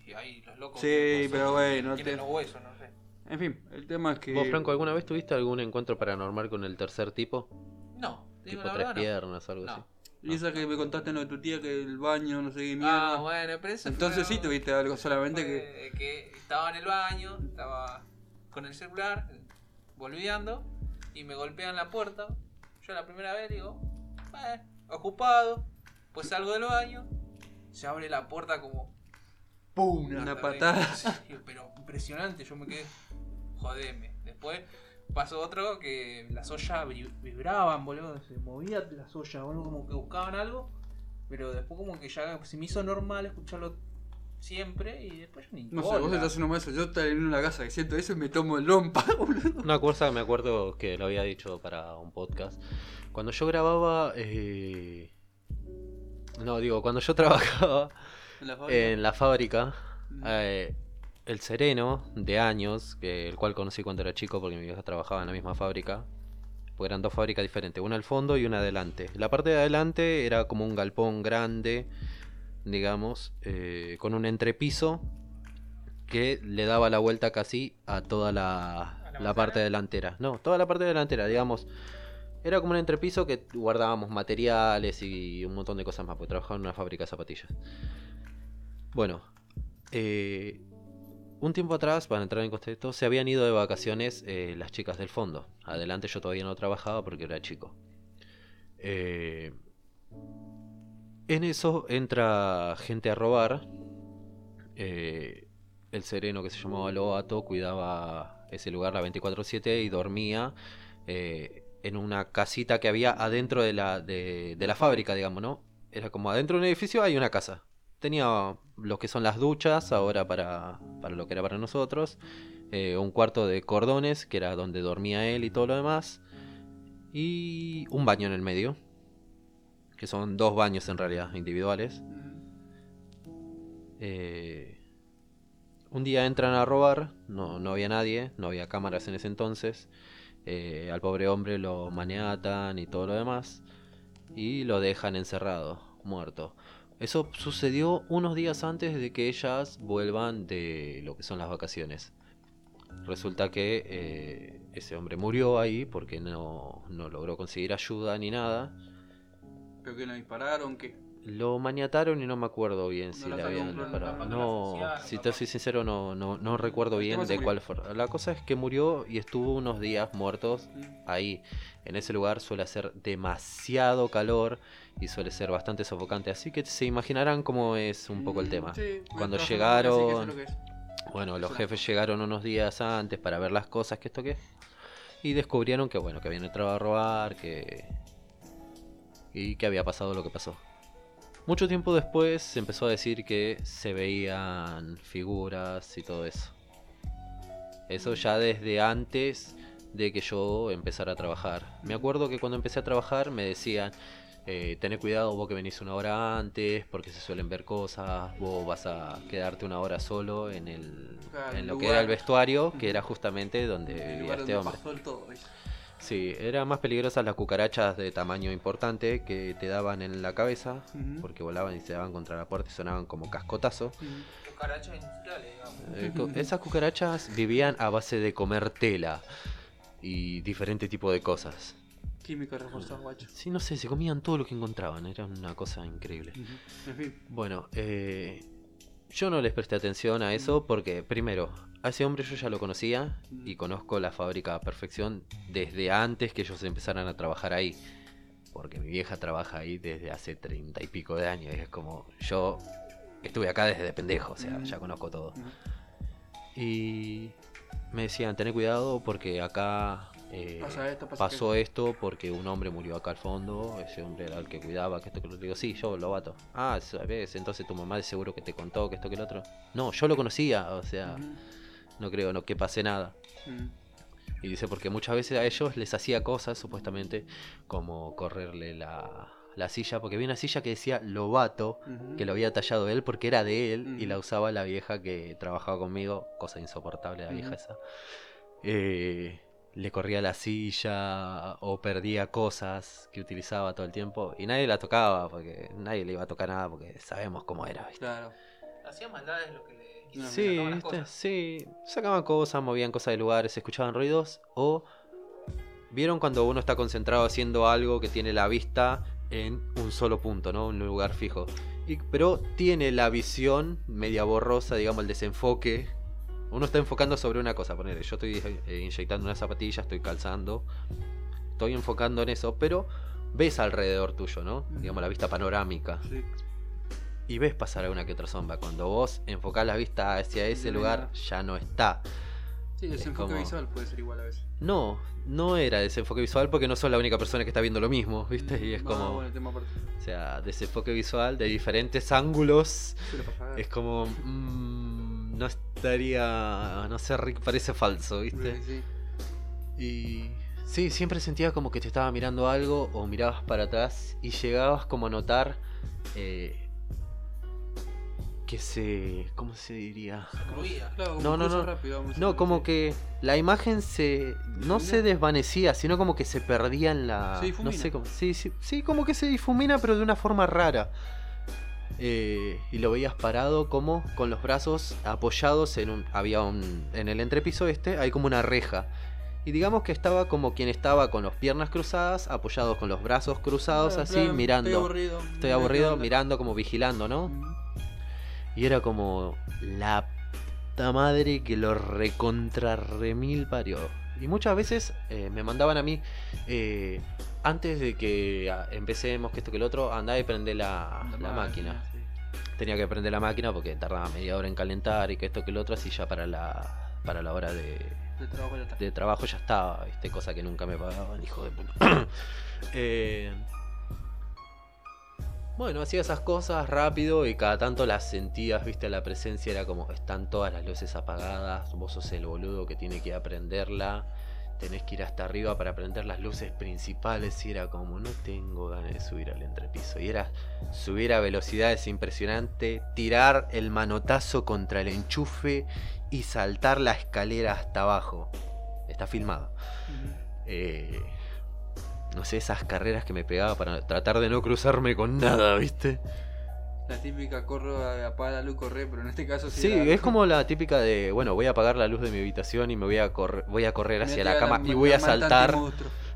Y ahí los locos. Sí, pero bueno, Tienen te- los huesos, no sé. En fin, el tema es que... ¿Vos, Franco, alguna vez tuviste algún encuentro paranormal con el tercer tipo? No, te digo Tipo la tres verdad. no. piernas, algo No. así. Y esa que me contaste lo de tu tía, que el baño, no sé qué mierda. Ah, bueno, pero eso Entonces fue- sí tuviste algo, solamente que... que estaba en el baño, estaba con el celular, volviendo, y me golpean la puerta. Yo la primera vez digo, eh, ocupado. Pues salgo del baño, se abre la puerta como. ¡Pum! Una patada. Pero impresionante, yo me quedé. Jodeme. Después pasó otro que las ollas vib- vibraban, boludo. Se movían las ollas, boludo, como que buscaban algo. Pero después como que ya se me hizo normal escucharlo siempre y después yo ni No sé, vos estás nomás eso. Yo estoy en una casa que siento eso y me tomo el lompa, boludo. Una cosa que me acuerdo que lo había dicho para un podcast. Cuando yo grababa. eh, No, digo, cuando yo trabajaba En la fábrica. en la fábrica, eh, el sereno de años, que el cual conocí cuando era chico porque mi vieja trabajaba en la misma fábrica, porque eran dos fábricas diferentes, una al fondo y una adelante. La parte de adelante era como un galpón grande, digamos, eh, con un entrepiso que le daba la vuelta casi a toda la, ¿A la parte delantera. No, toda la parte delantera, digamos. Era como un entrepiso que guardábamos materiales y un montón de cosas más, porque trabajaba en una fábrica de zapatillas. Bueno, eh, un tiempo atrás, para entrar en contexto, se habían ido de vacaciones eh, las chicas del fondo. Adelante yo todavía no trabajaba porque era chico. Eh, en eso entra gente a robar. Eh, el sereno que se llamaba Loato cuidaba ese lugar la 24/7 y dormía eh, en una casita que había adentro de la, de, de la fábrica, digamos, ¿no? Era como adentro de un edificio hay una casa. Tenía lo que son las duchas, ahora para, para lo que era para nosotros. eh, un cuarto de cordones, que era donde dormía él y todo lo demás. Y un baño en el medio. Que son dos baños en realidad, individuales. Eh, un día entran a robar, no, no había nadie, no había cámaras en ese entonces. Eh, al pobre hombre lo maniatan y todo lo demás. Y lo dejan encerrado, muerto. Eso sucedió unos días antes de que ellas vuelvan de lo que son las vacaciones. Resulta que eh, ese hombre murió ahí porque no, no logró conseguir ayuda ni nada. Pero que no dispararon, que. Lo maniataron y no me acuerdo bien si le la habían disparado. No, si te soy sincero, no, no, no recuerdo El bien de cuál fue. La cosa es que murió y estuvo unos días muertos Mm. ahí. En ese lugar suele hacer demasiado calor y suele ser bastante sofocante. Así que se imaginarán cómo es un poco el Mm, tema. sí, Cuando llegaron- lo que es. Bueno, los jefes llegaron unos días antes para ver las cosas que esto que y descubrieron que bueno, que habían entrado a robar, que y que había pasado lo que pasó. Mucho tiempo después se empezó a decir que se veían figuras y todo eso. Eso ya desde antes de que yo empezara a trabajar. Me acuerdo que cuando empecé a trabajar me decían, eh, tené cuidado vos que venís una hora antes porque se suelen ver cosas, vos vas a quedarte una hora solo en, el, en lo que era el vestuario, que era justamente donde El lugar este donde. Sí, eran más peligrosas las cucarachas de tamaño importante que te daban en la cabeza, porque volaban y se daban contra la puerta y sonaban como cascotazo. Cucarachas industriales, digamos. Eh, esas cucarachas vivían a base de comer tela y diferente tipo de cosas. Químico reforzado, guacho. Sí, no sé, se comían todo lo que encontraban, era una cosa increíble. En fin. Bueno, eh, yo no les presté atención a eso porque, primero, a ese hombre yo ya lo conocía y conozco la fábrica a perfección desde antes que ellos empezaran a trabajar ahí. Porque mi vieja trabaja ahí desde hace treinta y pico de años. Y es como, yo estuve acá desde pendejo, o sea, ya conozco todo. Y me decían, tené cuidado porque acá eh, Pasa esto, pasa pasó esto porque un hombre murió acá al fondo, ese hombre era el que cuidaba, que esto que lo otro. Digo, sí, yo lo bato. Ah, ¿sabes? Entonces tu mamá de seguro que te contó que esto que lo otro. No, yo lo conocía, o sea, no creo no que pase nada. Y dice, porque muchas veces a ellos les hacía cosas, supuestamente, como correrle la, la silla, porque había una silla que decía Lobato, que lo había tallado él porque era de él y la usaba la vieja que trabajaba conmigo, cosa insoportable la vieja esa. Eh, le corría la silla o perdía cosas que utilizaba todo el tiempo y nadie la tocaba porque nadie le iba a tocar nada porque sabemos cómo era. ¿viste? Claro. Hacían maldades lo que le No, Sí, sacaban cosas. sí, sacaban cosas, movían cosas de lugares, escuchaban ruidos o vieron cuando uno está concentrado haciendo algo que tiene la vista en un solo punto, ¿no? Un lugar fijo. Y, pero tiene la visión media borrosa, digamos, el desenfoque. Uno está enfocando sobre una cosa, poner, yo estoy eh, inyectando una zapatilla, estoy calzando, estoy enfocando en eso, pero ves alrededor tuyo, ¿no? Digamos, la vista panorámica. Sí. Y ves pasar a una que otra sombra. Cuando vos enfocás la vista hacia ese No lugar, ya no está. Sí, desenfoque como- visual puede ser igual a veces. No, no era desenfoque visual porque no sos la única persona que está viendo lo mismo, ¿viste? Y es Ah, como, bueno, el tema aparte. o sea, desenfoque visual de diferentes ángulos. Es como, mm, no estaría, no sé, Rick parece falso, ¿viste? Sí, sí. Y sí, siempre sentía como que te estaba mirando algo o mirabas para atrás y llegabas como a notar eh, que se, ¿cómo se diría? Cruía. Claro, como No, no, no. rápido, No, como que la imagen se. no se desvanecía, sino como que se perdía en la. Se no sé cómo. Sí, sí, sí, como que se difumina, pero de una forma rara. Eh, y lo veías parado como con los brazos apoyados en un. Había un. En el entrepiso este hay como una reja. Y digamos que estaba como quien estaba con las piernas cruzadas, apoyados con los brazos cruzados, Claro, así, claro, mirando. Estoy aburrido. Estoy aburrido, mirando, como vigilando, ¿no? Y era como la puta madre que lo recontra remil parió. Y muchas veces eh, me mandaban a mí, eh, antes de que ah, empecemos que esto que el otro, andá y prende la, la máquina. sí. Tenía que prender la máquina porque tardaba media hora en calentar y que esto que el otro, así ya para la, para la hora de, De trabajo ya está. de trabajo ya estaba, ¿viste? Cosa que nunca me pagaban, hijo de puta. Eh, bueno, hacía esas cosas rápido y cada tanto las sentías, ¿viste? La presencia era como, están todas las luces apagadas, vos sos el boludo que tiene que aprenderla, tenés que ir hasta arriba para prender las luces principales y era como, no tengo ganas de subir al entrepiso. Y era subir a velocidades impresionante, tirar el manotazo contra el enchufe y saltar la escalera hasta abajo. Está filmado. Eh, no sé, esas carreras que me pegaba para tratar de no cruzarme con nada, ¿viste? La típica corro, a- apaga la luz, corre, pero en este caso Sí, era- es como la típica de, bueno, voy a apagar la luz de mi habitación y me voy a correr, voy a correr hacia la cama y voy a saltar.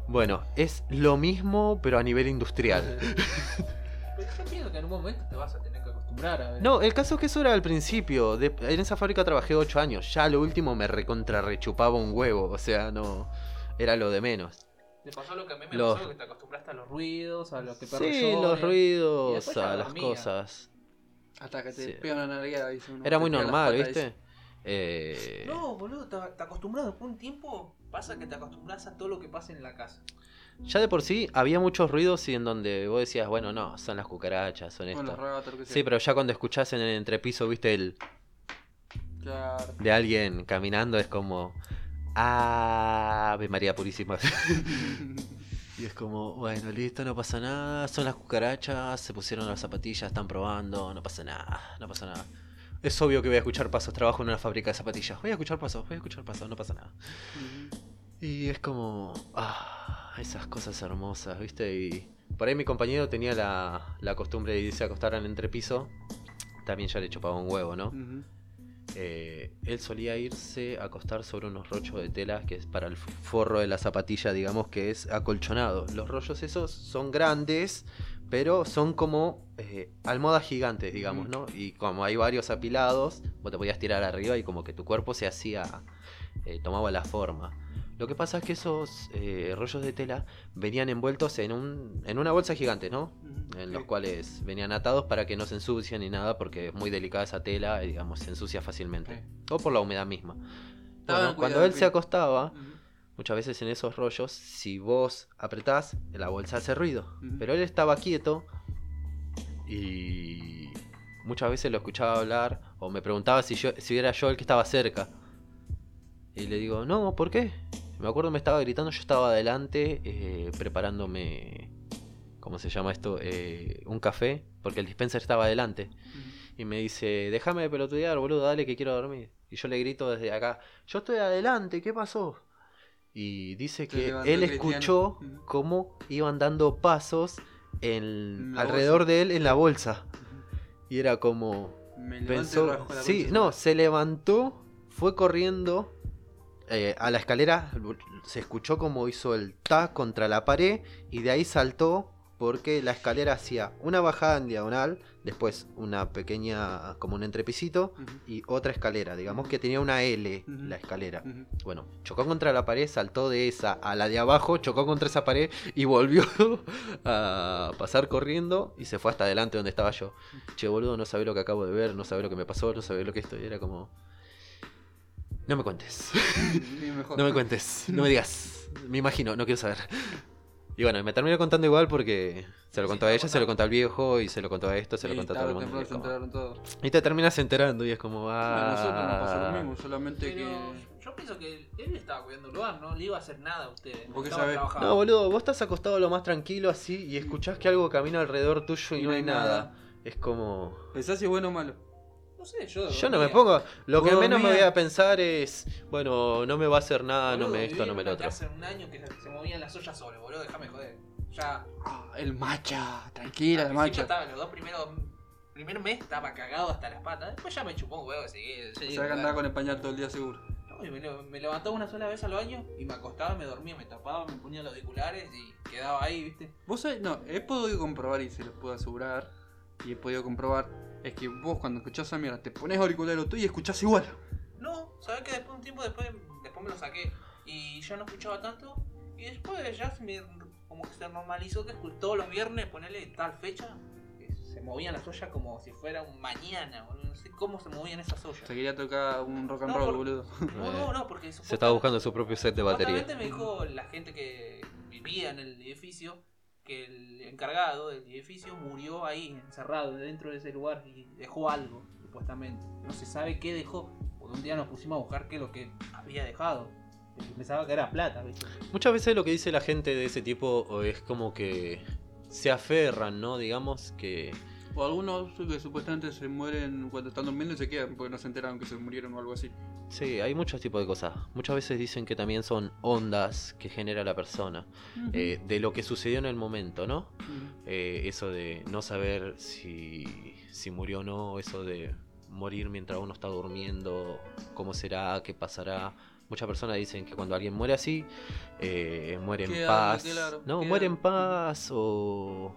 Bueno, es lo mismo, pero a nivel industrial. Pero yo pienso que en un momento te vas a tener que acostumbrar a ver. No, el caso es que eso era al principio. de- en esa fábrica trabajé 8 años. Ya lo último me recontra rechupaba un huevo. O sea, no. Era lo de menos. Te pasó lo que a mí me Los- pasó, que te acostumbraste a los ruidos, a lo que Sí, perros los lloran. Y ruidos, a las dormía. cosas. Hasta que te Sí. pega una nalgueada, dice uno. Era muy normal, patas, ¿viste? Eh, No, boludo, te, te acostumbras después de un tiempo. Pasa que te acostumbras a todo lo que pasa en la casa. Ya de por sí había muchos ruidos y en donde vos decías, bueno, no, son las cucarachas, son los esto. sea. Sí, pero ya cuando escuchás en el entrepiso, viste, el Claro. de alguien caminando, es como. Ave María Purísima. Y es como, bueno, listo, no pasa nada. Son las cucarachas, se pusieron las zapatillas, están probando, no pasa nada, no pasa nada. Es obvio que voy a escuchar pasos, trabajo en una fábrica de zapatillas. Voy a escuchar pasos, voy a escuchar pasos, no pasa nada. Y es como, ah, esas cosas hermosas, ¿viste? Y por ahí mi compañero tenía la, la costumbre de irse a acostar al entrepiso. También ya le chupaba un huevo, ¿no? Eh, él solía irse a acostar sobre unos rollos de tela que es para el forro de la zapatilla, digamos que es acolchonado. Los rollos esos son grandes, pero son como eh, almohadas gigantes, digamos. ¿no? Y como hay varios apilados, vos te podías tirar arriba y como que tu cuerpo se hacía, eh, tomaba la forma. Lo que pasa es que esos eh, rollos de tela venían envueltos en, un, en una bolsa gigante, ¿no? En los cuales venían atados para que no se ensucien ni nada, porque es muy delicada esa tela y digamos se ensucia fácilmente. O por la humedad misma. Bueno, cuando él se acostaba, muchas veces en esos rollos, si vos apretás, la bolsa hace ruido. Pero él estaba quieto y muchas veces lo escuchaba hablar o me preguntaba si, yo, si era yo el que estaba cerca. Y le digo, no, ¿por qué? Me acuerdo me estaba gritando, yo estaba adelante eh, preparándome, ¿cómo se llama esto? Eh, un café, porque el dispenser estaba adelante. Y me dice, déjame de pelotudear, boludo, dale que quiero dormir. Y yo le grito desde acá, yo estoy adelante, ¿qué pasó? Y dice que él escuchó cómo iban dando pasos en, alrededor bolsa. de él en la bolsa. Y era como... Me Pensó... Sí, bolsa. no, se levantó, fue corriendo eh, a la escalera, se escuchó como hizo el ta contra la pared y de ahí saltó porque la escalera hacía una bajada en diagonal, después una pequeña, como un entrepisito y otra escalera, digamos que tenía una L la escalera. Bueno, chocó contra la pared, saltó de esa a la de abajo, chocó contra esa pared y volvió a pasar corriendo y se fue hasta adelante donde estaba yo. Che, boludo, no sabés lo que acabo de ver, no sabés lo que me pasó, no sabés lo que esto y era como... No me cuentes, Ni mejor. no me cuentes, no me digas. Me imagino, no quiero saber. Y bueno, me terminó contando igual porque se lo Sí, contó a ella, se lo contó al viejo y se lo contó a esto, se lo contó a todo el mundo. y se como- te terminas enterando y es como... A Ah, nosotros nos pasó lo mismo, solamente Pero que. yo pienso que él estaba cuidando el lugar, no le iba a hacer nada a ustedes. ¿Vos qué sabés? No, boludo, vos estás acostado lo más tranquilo así y escuchás que algo camina alrededor tuyo y, no hay nada. Es como... Pensás si es bueno o malo. No sé, yo. Yo no me pongo... Lo que menos me voy a pensar es... Bueno, no me va a hacer nada, no me esto, no me lo otro. casa un año que se, movían las ollas solas, boludo, déjame joder. Ya. Ah, el macha, tranquila, el macha. estaba, los dos primeros. Primer mes estaba cagado hasta las patas. Después ya me chupó un huevo, seguí. seguí Se va a andar con el pañal todo el día seguro. No, y me, le- me levantaba una sola vez al baño y me acostaba, me dormía, me tapaba, me ponía los auriculares y quedaba ahí, ¿viste? Vos sabés, no, he podido comprobar y se lo puedo asegurar. Y he podido comprobar. Es que vos cuando escuchás esa mierda te pones auricular tú y escuchás igual. No, ¿sabes que Después de un tiempo, después, después me lo saqué y ya no escuchaba tanto. Y después ya se me, como que se normalizó que escu- todos los viernes ponerle tal fecha. Se movían las ollas como si fuera un mañana, boludo. No sé cómo se movían esas ollas. Se quería tocar un rock and No, roll, por- boludo. No, no, no, porque Se estaba buscando su propio set de batería. Me dijo la gente que vivía en el edificio que el encargado del edificio murió ahí, encerrado dentro de ese lugar y dejó algo, supuestamente. No se sabe qué dejó. Por un día nos pusimos a buscar qué es lo que había dejado. Pensaba que era plata, ¿viste? Muchas veces lo que dice la gente de ese tipo es como que se aferran, ¿no? Digamos que... O algunos que supuestamente se mueren cuando están durmiendo y se quedan porque no se enteraron que se murieron o algo así. Sí, hay muchos tipos de cosas. Muchas veces dicen que también son ondas que genera la persona. eh, de lo que sucedió en el momento, ¿no? Eh, eso de no saber si, si murió o no, eso de morir mientras uno está durmiendo, cómo será, qué pasará. Muchas personas dicen que cuando alguien muere así, eh, muere en paz. claro, no, queda- muere en paz o,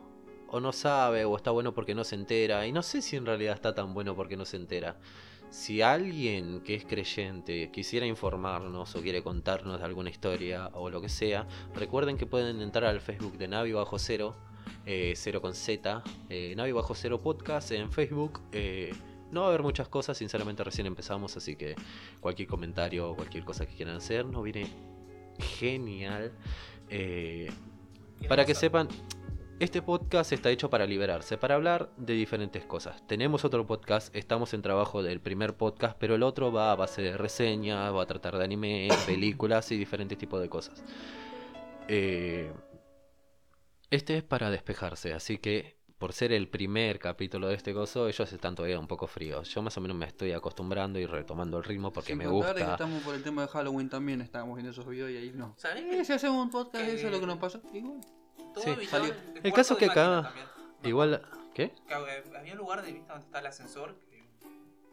o no sabe o está bueno porque no se entera. Y no sé si en realidad está tan bueno porque no se entera. Si alguien que es creyente quisiera informarnos o quiere contarnos de alguna historia o lo que sea, recuerden que pueden entrar al Facebook de Navi Bajo Cero, eh, Cero con Z, eh, Navi Bajo Cero Podcast en Facebook. eh, no va a haber muchas cosas, sinceramente recién empezamos, así que cualquier comentario o cualquier cosa que quieran hacer nos viene genial. Eh, para que sepan, este podcast está hecho para liberarse, para hablar de diferentes cosas. Tenemos otro podcast, estamos en trabajo del primer podcast, pero el otro va a base de reseñas, va a tratar de anime, películas y diferentes tipos de cosas. Eh, este es para despejarse, así que por ser el primer capítulo de este coso, ellos están todavía un poco fríos. Yo más o menos me estoy acostumbrando y retomando el ritmo porque Sin me contar que gusta. estamos por el tema de Halloween también, estábamos viendo esos videos y ahí no. ¿Sabés Eh, que si hacemos un podcast, eso es lo que nos pasó. Bueno, todo sí, el El caso que acá- Igual, ¿qué? que había un lugar de vista donde está el ascensor, que-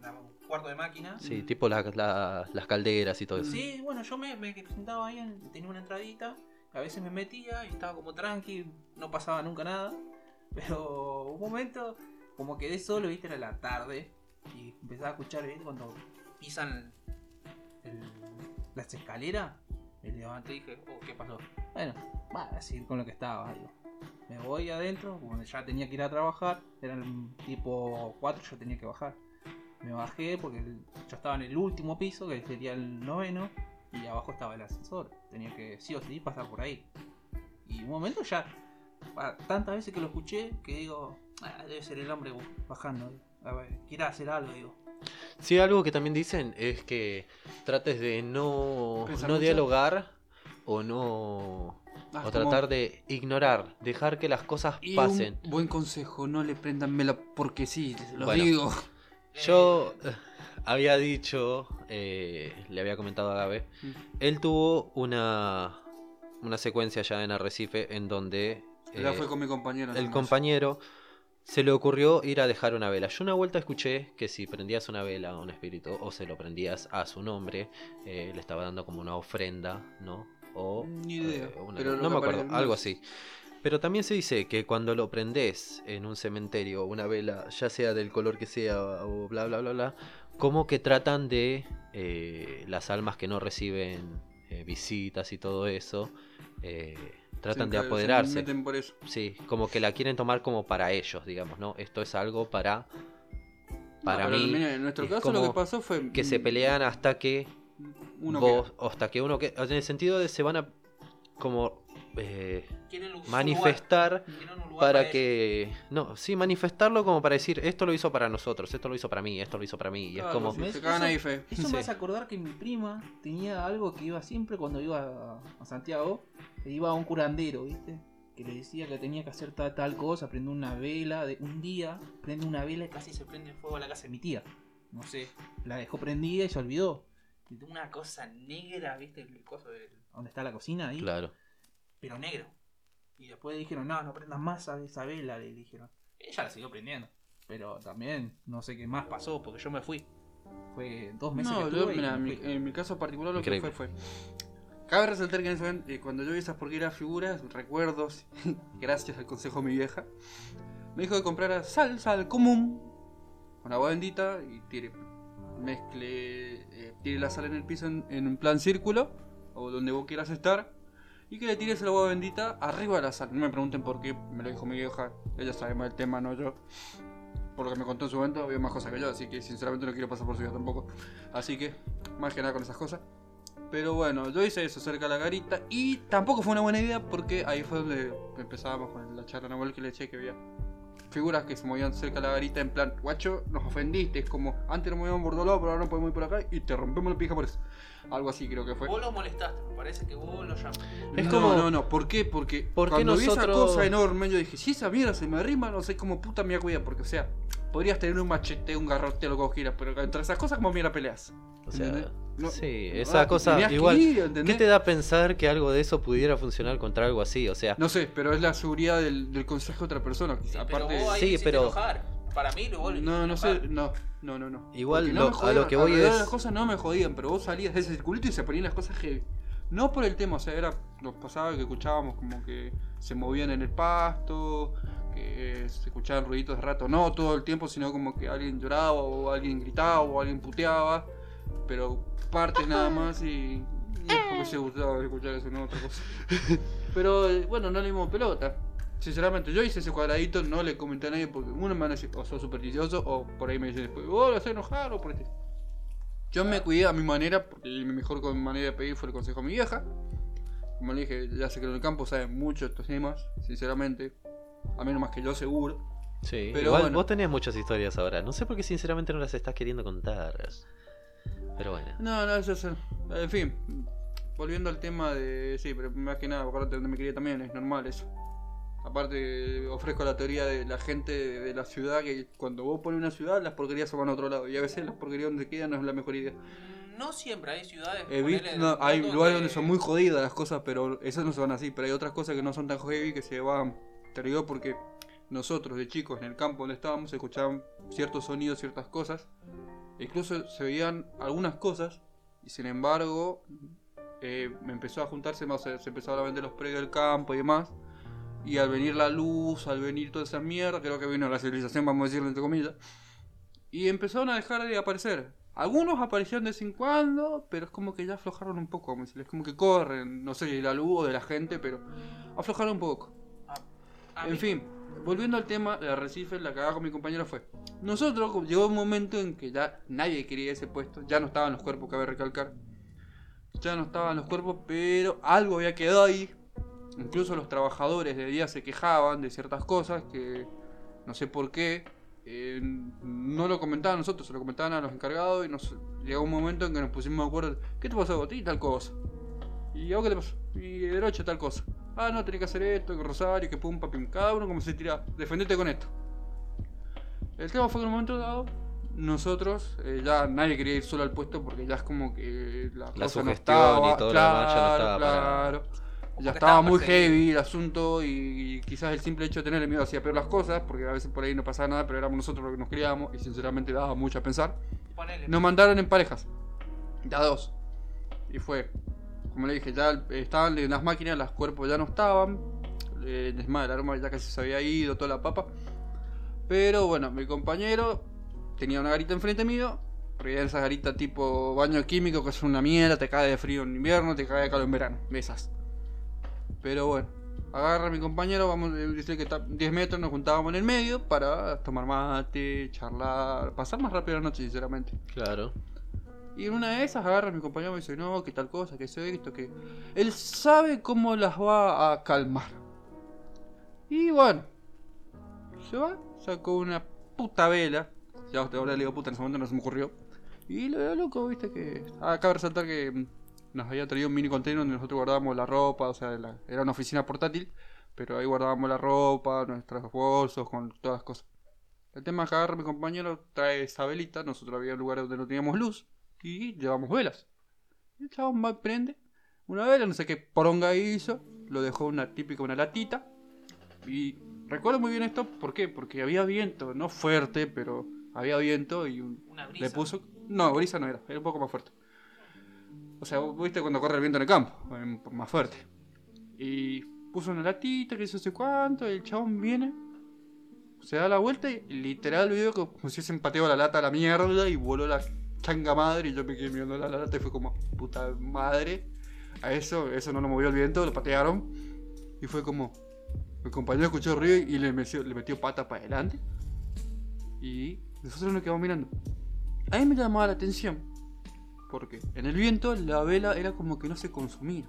un cuarto de máquina. Sí, tipo la- la- las calderas y todo eso. Sí, bueno, yo me, me sentaba ahí, en- tenía una entradita, a veces me metía y estaba como tranqui, no pasaba nunca nada. Pero un momento, como quedé solo, viste, era la tarde, y empezaba a escuchar, viste, cuando pisan el- las escaleras, me levanté y dije, oh, ¿qué pasó? Bueno, va a seguir con lo que estaba, digo. Me voy adentro, cuando ya tenía que ir a trabajar, eran tipo 4, yo tenía que bajar. Me bajé porque yo estaba en el último piso, que sería el noveno, y abajo estaba el ascensor. Tenía que sí o sí pasar por ahí. Y un momento ya, tantas veces que lo escuché, que digo, "Ah, debe ser el hombre bajando. A quiere hacer algo, digo. Sí, algo que también dicen es que trates de no, no dialogar o no... Ah, o como- tratar de ignorar, dejar que las cosas Y pasen. un buen consejo, no le prendan vela porque sí, lo Bueno. digo. Yo eh, había dicho, eh, le había comentado a Gabe, Mm. él tuvo una, una secuencia ya en Arrecife en donde eh, fue con mi compañero. el compañero se le ocurrió ir a dejar una vela. Yo una vuelta escuché que si prendías una vela a un espíritu o se lo prendías a su nombre, eh, le estaba dando como una ofrenda, ¿no? O Ni idea, eh, una- pero lo no me acuerdo, algo así. Pero también se dice que cuando lo prendes en un cementerio, una vela, ya sea del color que sea o bla bla bla bla, como que tratan de eh, las almas que no reciben visitas y todo eso, tratan Sí, de que se apoderarse. meten por eso. Sí, como que la quieren tomar como para ellos, digamos, ¿no? Esto es algo para para No, mí mira, en nuestro es caso lo que pasó fue que se pelean hasta que uno vos, o hasta que uno que en el sentido de se van a como eh, manifestar para que no, sí, manifestarlo como para decir, esto lo hizo para nosotros, esto lo hizo para mí, esto lo hizo para mí, y es como sí. Eso- ahí fe. Eso Sí. me hace acordar que mi prima tenía algo que iba siempre cuando iba a, Santiago, que iba a un curandero, ¿viste? Que le decía que tenía que hacer tal, tal cosa, prende una vela, de, un día prende una vela y casi se prende fuego a la casa de mi tía. No sé, la dejó prendida y se olvidó. Una cosa negra, ¿viste? El coso de donde está la cocina ahí, claro. Pero negro. Y después dijeron, no, no prendas más esa, esa vela, le dijeron. Ella la siguió prendiendo. Pero también no sé qué más pasó porque yo me fui. Fue dos meses No, que yo, estuve y mira, me en mi, fui. en mi caso particular lo Increíble. que fue fue. Cabe resaltar que en ese momento, eh, cuando yo vi esas porqueras figuras, recuerdos, gracias al consejo de mi vieja, me dijo que comprara sal, sal común, con agua bendita y tire, mezcle, eh, tire la sal en el piso en, en un plan círculo, o donde vos quieras estar, y que le tires el agua bendita arriba de la sal. No me pregunten por qué, me lo dijo mi vieja, ella sabe más del tema, no yo. Por lo que me contó en su momento, había más cosas que yo, así que sinceramente no quiero pasar por su vida tampoco. Así que, más que nada con esas cosas. Pero bueno, yo hice eso cerca de la garita y tampoco fue una buena idea porque ahí fue donde empezábamos con la charla Nahuel que le eché que había figuras que se movían cerca de la garita en plan, guacho, nos ofendiste, es como antes nos movíamos por pero ahora no podemos ir por acá y te rompemos la pija por eso. Algo así creo que fue. Vos lo molestaste, me parece que vos lo llamaste. Es no, como- no, no, ¿por qué? Porque ¿Por qué cuando vi esa cosa enorme yo dije, si esa mierda se me arrima, no sé cómo puta me voy a cuidar, porque o sea, podrías tener un machete, un garrote, lo que vos quieras, pero entre esas cosas como mierda peleas. O sea, Sí, no, esa ah, cosa tenías que igual. ir, ¿Qué te da a pensar que algo de eso pudiera funcionar contra algo así? O sea, No sé, pero es la seguridad del, del consejo de otra persona. Sí, Aparte, pero vos ahí Sí, pero- enojar. Para mí, lo no, no sé, no, no, no, no. Igual Porque lo- me a jodían, lo que voy es- las cosas no me jodían, pero vos salías de ese circulito y se ponían las cosas heavy. No por el tema, o sea, era, nos pasaba que escuchábamos como que se movían en el pasto, que se escuchaban ruiditos de rato, no todo el tiempo, sino como que alguien lloraba o alguien gritaba o alguien puteaba, pero partes nada más y no me se gustaba escuchar eso, no otra cosa. Pero bueno, no le dimos pelota. Sinceramente, yo hice ese cuadradito, no le comenté a nadie porque uno me van a decir, o sos supersticioso, o por ahí me dicen después, oh, lo haces enojar, o por este. Yo me cuidé a mi manera, porque mi mejor manera de pedir fue el consejo de mi vieja. Como le dije, ya sé que en el campo saben mucho estos temas, sinceramente. A menos más que yo seguro. sí. pero Igual bueno. vos tenés muchas historias ahora. No sé por qué sinceramente no las estás queriendo contar. Pero bueno. No, no, eso es. En fin, volviendo al tema de. Sí, pero más que nada, acordate donde me quería también, es normal eso. Aparte, ofrezco la teoría de la gente de, de la ciudad que cuando vos pones una ciudad, las porquerías se van a otro lado. Y a veces las porquerías donde quedan no es la mejor idea. Mm, No siempre, hay ciudades. He visto, ponele, no, hay lugares donde son muy jodidas las cosas, pero esas no se van así. Pero hay otras cosas que no son tan heavy que se van. Te digo porque nosotros de chicos en el campo donde estábamos escuchaban ciertos sonidos, ciertas cosas. Incluso se veían algunas cosas y sin embargo eh, me empezó a juntarse más, se empezaron a vender los predios del campo y demás. Y al venir la luz, al venir toda esa mierda, creo que vino la civilización, vamos a decirlo entre comillas. Y empezaron a dejar de aparecer. Algunos aparecían de vez en cuando, pero es como que ya aflojaron un poco, vamos a decirlo. es como que corren, no sé la luz o de la gente, pero aflojaron un poco. A En mí- fin, volviendo al tema de Arrecife, la cagada con mi compañero fue. Nosotros llegó un momento en que ya nadie quería ese puesto, ya no estaban los cuerpos, cabe recalcar. Ya no estaban los cuerpos, pero algo había quedado ahí. Incluso los trabajadores de día se quejaban de ciertas cosas que no sé por qué. eh, no lo comentaban nosotros, se lo comentaban a los encargados y nos llegó un momento en que nos pusimos de acuerdo. ¿Qué te pasó a ti? Tal cosa. ¿Y a vos qué te pasó? Y de noche tal cosa. Ah, no, tenés que hacer esto, que Rosario, que pum, papim. Cada uno como se tira. Defendete con esto. El tema fue que en un momento dado, nosotros, eh, ya nadie quería ir solo al puesto porque ya es como que la, La cosa no estaba. y demás ya no estaba claro. Ya estaba muy heavy el asunto y, y quizás el simple hecho de tener miedo hacía peor las cosas, porque a veces por ahí no pasaba nada, pero éramos nosotros los que nos criábamos y sinceramente daba mucho a pensar. ponele, Nos mandaron en parejas. Ya dos. Y fue. Como le dije, ya estaban en las máquinas, los cuerpos ya no estaban. Eh, es más, el arma ya casi se había ido, toda la papa. Pero bueno, mi compañero tenía una garita enfrente mío. Porque era esa garita tipo baño químico que es una mierda, te cae de frío en invierno, te cae de calor en verano. De esas. Pero bueno, agarra a mi compañero, vamos a decir que está 10 metros, nos juntábamos en el medio para tomar mate, charlar, pasar más rápido la noche, sinceramente. Claro. Y en una de esas agarra a mi compañero y me dice, no, que tal cosa, que eso, esto, que... Él sabe cómo las va a calmar. Y bueno, se va, sacó una puta vela. Ya ahora le digo puta, en ese momento no se me ocurrió. Y lo veo loco, viste que... Acaba de resaltar que mm, nos había traído un mini container donde nosotros guardábamos la ropa, o sea, la- era una oficina portátil, pero ahí guardábamos la ropa, nuestros bolsos, con todas las cosas. El tema es que agarra mi compañero, trae esa velita, nosotros había lugares donde no teníamos luz, y llevamos velas. Y el chabón va prende una vela, no sé qué poronga hizo, lo dejó una típica, una latita, y recuerdo muy bien esto, ¿por qué? Porque había viento, no fuerte, pero había viento y un- una brisa. le puso... No, brisa no era, era un poco más fuerte. O sea, viste cuando corre el viento en el campo, más fuerte. Y puso una latita, que no sé cuánto, y el chabón viene, se da la vuelta y literal veo como si se empateó la lata a la mierda y voló la changa madre y yo me quedé mirando la lata y fue como, puta madre. A eso, eso no lo movió el viento, lo patearon y fue como, mi compañero escuchó ruido y le metió, le metió pata para adelante. Y nosotros nos quedamos mirando. A mí me llamaba la atención. Porque en el viento la vela era como que no se consumía.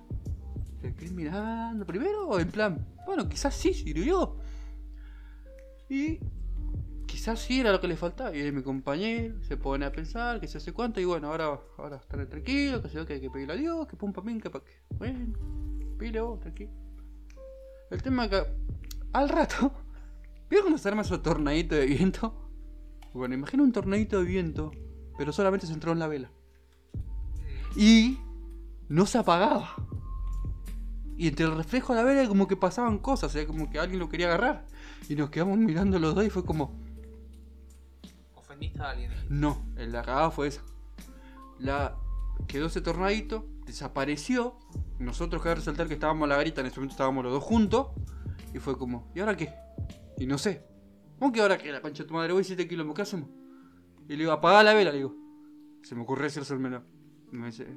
Me quedé mirando primero, en plan, bueno, quizás sí sirvió. Y quizás sí era lo que le faltaba. Y mi compañero se pone a pensar que se hace cuánto. Y bueno, ahora, ahora estaré tranquilo, que yo, que hay que pedirle a Dios, que pum pam, que pa' que. Bueno, pile vos, tranquilo. El tema que al rato, ¿vieron cuando se arma ese tornadito de viento? Bueno, imagina un tornadito de viento, pero solamente se entró en la vela. Y no se apagaba. Y entre el reflejo de la vela como que pasaban cosas, o sea, como que alguien lo quería agarrar. Y nos quedamos mirando los dos y fue como, Ofendiste a alguien. no, la cagada fue esa. La quedó ese tornadito, desapareció. Nosotros cabe resaltar que estábamos en la garita, en ese momento estábamos los dos juntos. Y fue como, ¿y ahora qué? Y no sé. ¿Cómo que ahora qué? La concha de tu madre, voy 7 kilómetros, ¿qué hacemos? Y le digo, apagá la vela, le digo. Se me ocurrió el menor. Y me dice,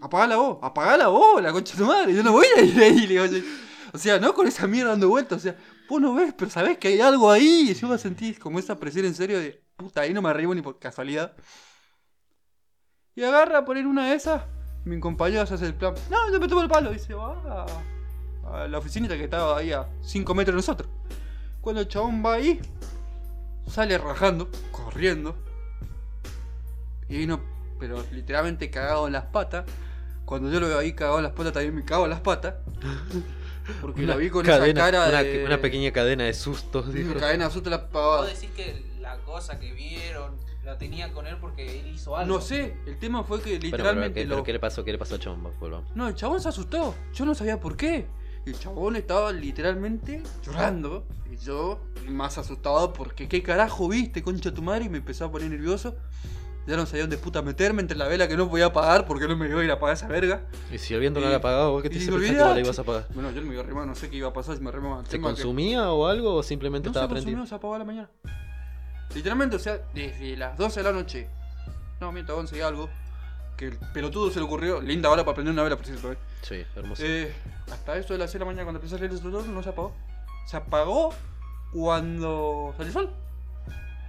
apagala vos, apagala vos, la concha de tu madre, yo no voy a ir ahí. Le digo, o sea, no con esa mierda dando vueltas, o sea, vos no ves, pero sabés que hay algo ahí. Y yo me sentí como esa presión en serio de, puta, ahí no me arribo ni por casualidad. Y agarra a poner una de esas. Mi compañero se hace el plan. No, yo me tomo el palo. Y se va a, a la oficinita que estaba ahí a 5 metros de nosotros. Cuando el chabón va ahí, sale rajando, corriendo. Y vino, pero literalmente cagado en las patas. Cuando yo lo veo ahí cagado en las patas, también me cago en las patas. Porque la vi con cadena, esa cara una, de. una pequeña cadena de sustos. dijo. Una cadena de la Vos pavada. decís que la cosa que vieron la tenían con él porque él hizo algo. No sé, el tema fue que Pero, pero, literalmente ¿qué, lo. pero ¿qué le pasó? ¿Qué le pasó a Chomba? Volvamos. No, el chabón se asustó. Yo no sabía por qué. El chabón estaba literalmente llorando. Y yo más asustado porque qué carajo viste, concha tu madre. Y me empezó a poner nervioso. Ya no sabía dónde puta meterme entre la vela que no podía apagar porque no me iba a ir a apagar esa verga. Y si el viento no le apagado, ¿vos qué y te pensar que la ibas a apagar? Bueno, yo no me iba a remar, no sé qué iba a pasar si me remaba. ¿Se tema que- consumía o algo o simplemente No estaba se prendido? se apagó a la mañana. Literalmente, o sea, desde las 12 de la noche. No, mientras 11 y algo. Que el pelotudo se le ocurrió. Linda hora para prender una vela, por cierto, eh. Sí, hermoso. Eh, hasta eso de las 6 de la mañana cuando empezó a salir el instructor no se apagó. Se apagó cuando salió el sol.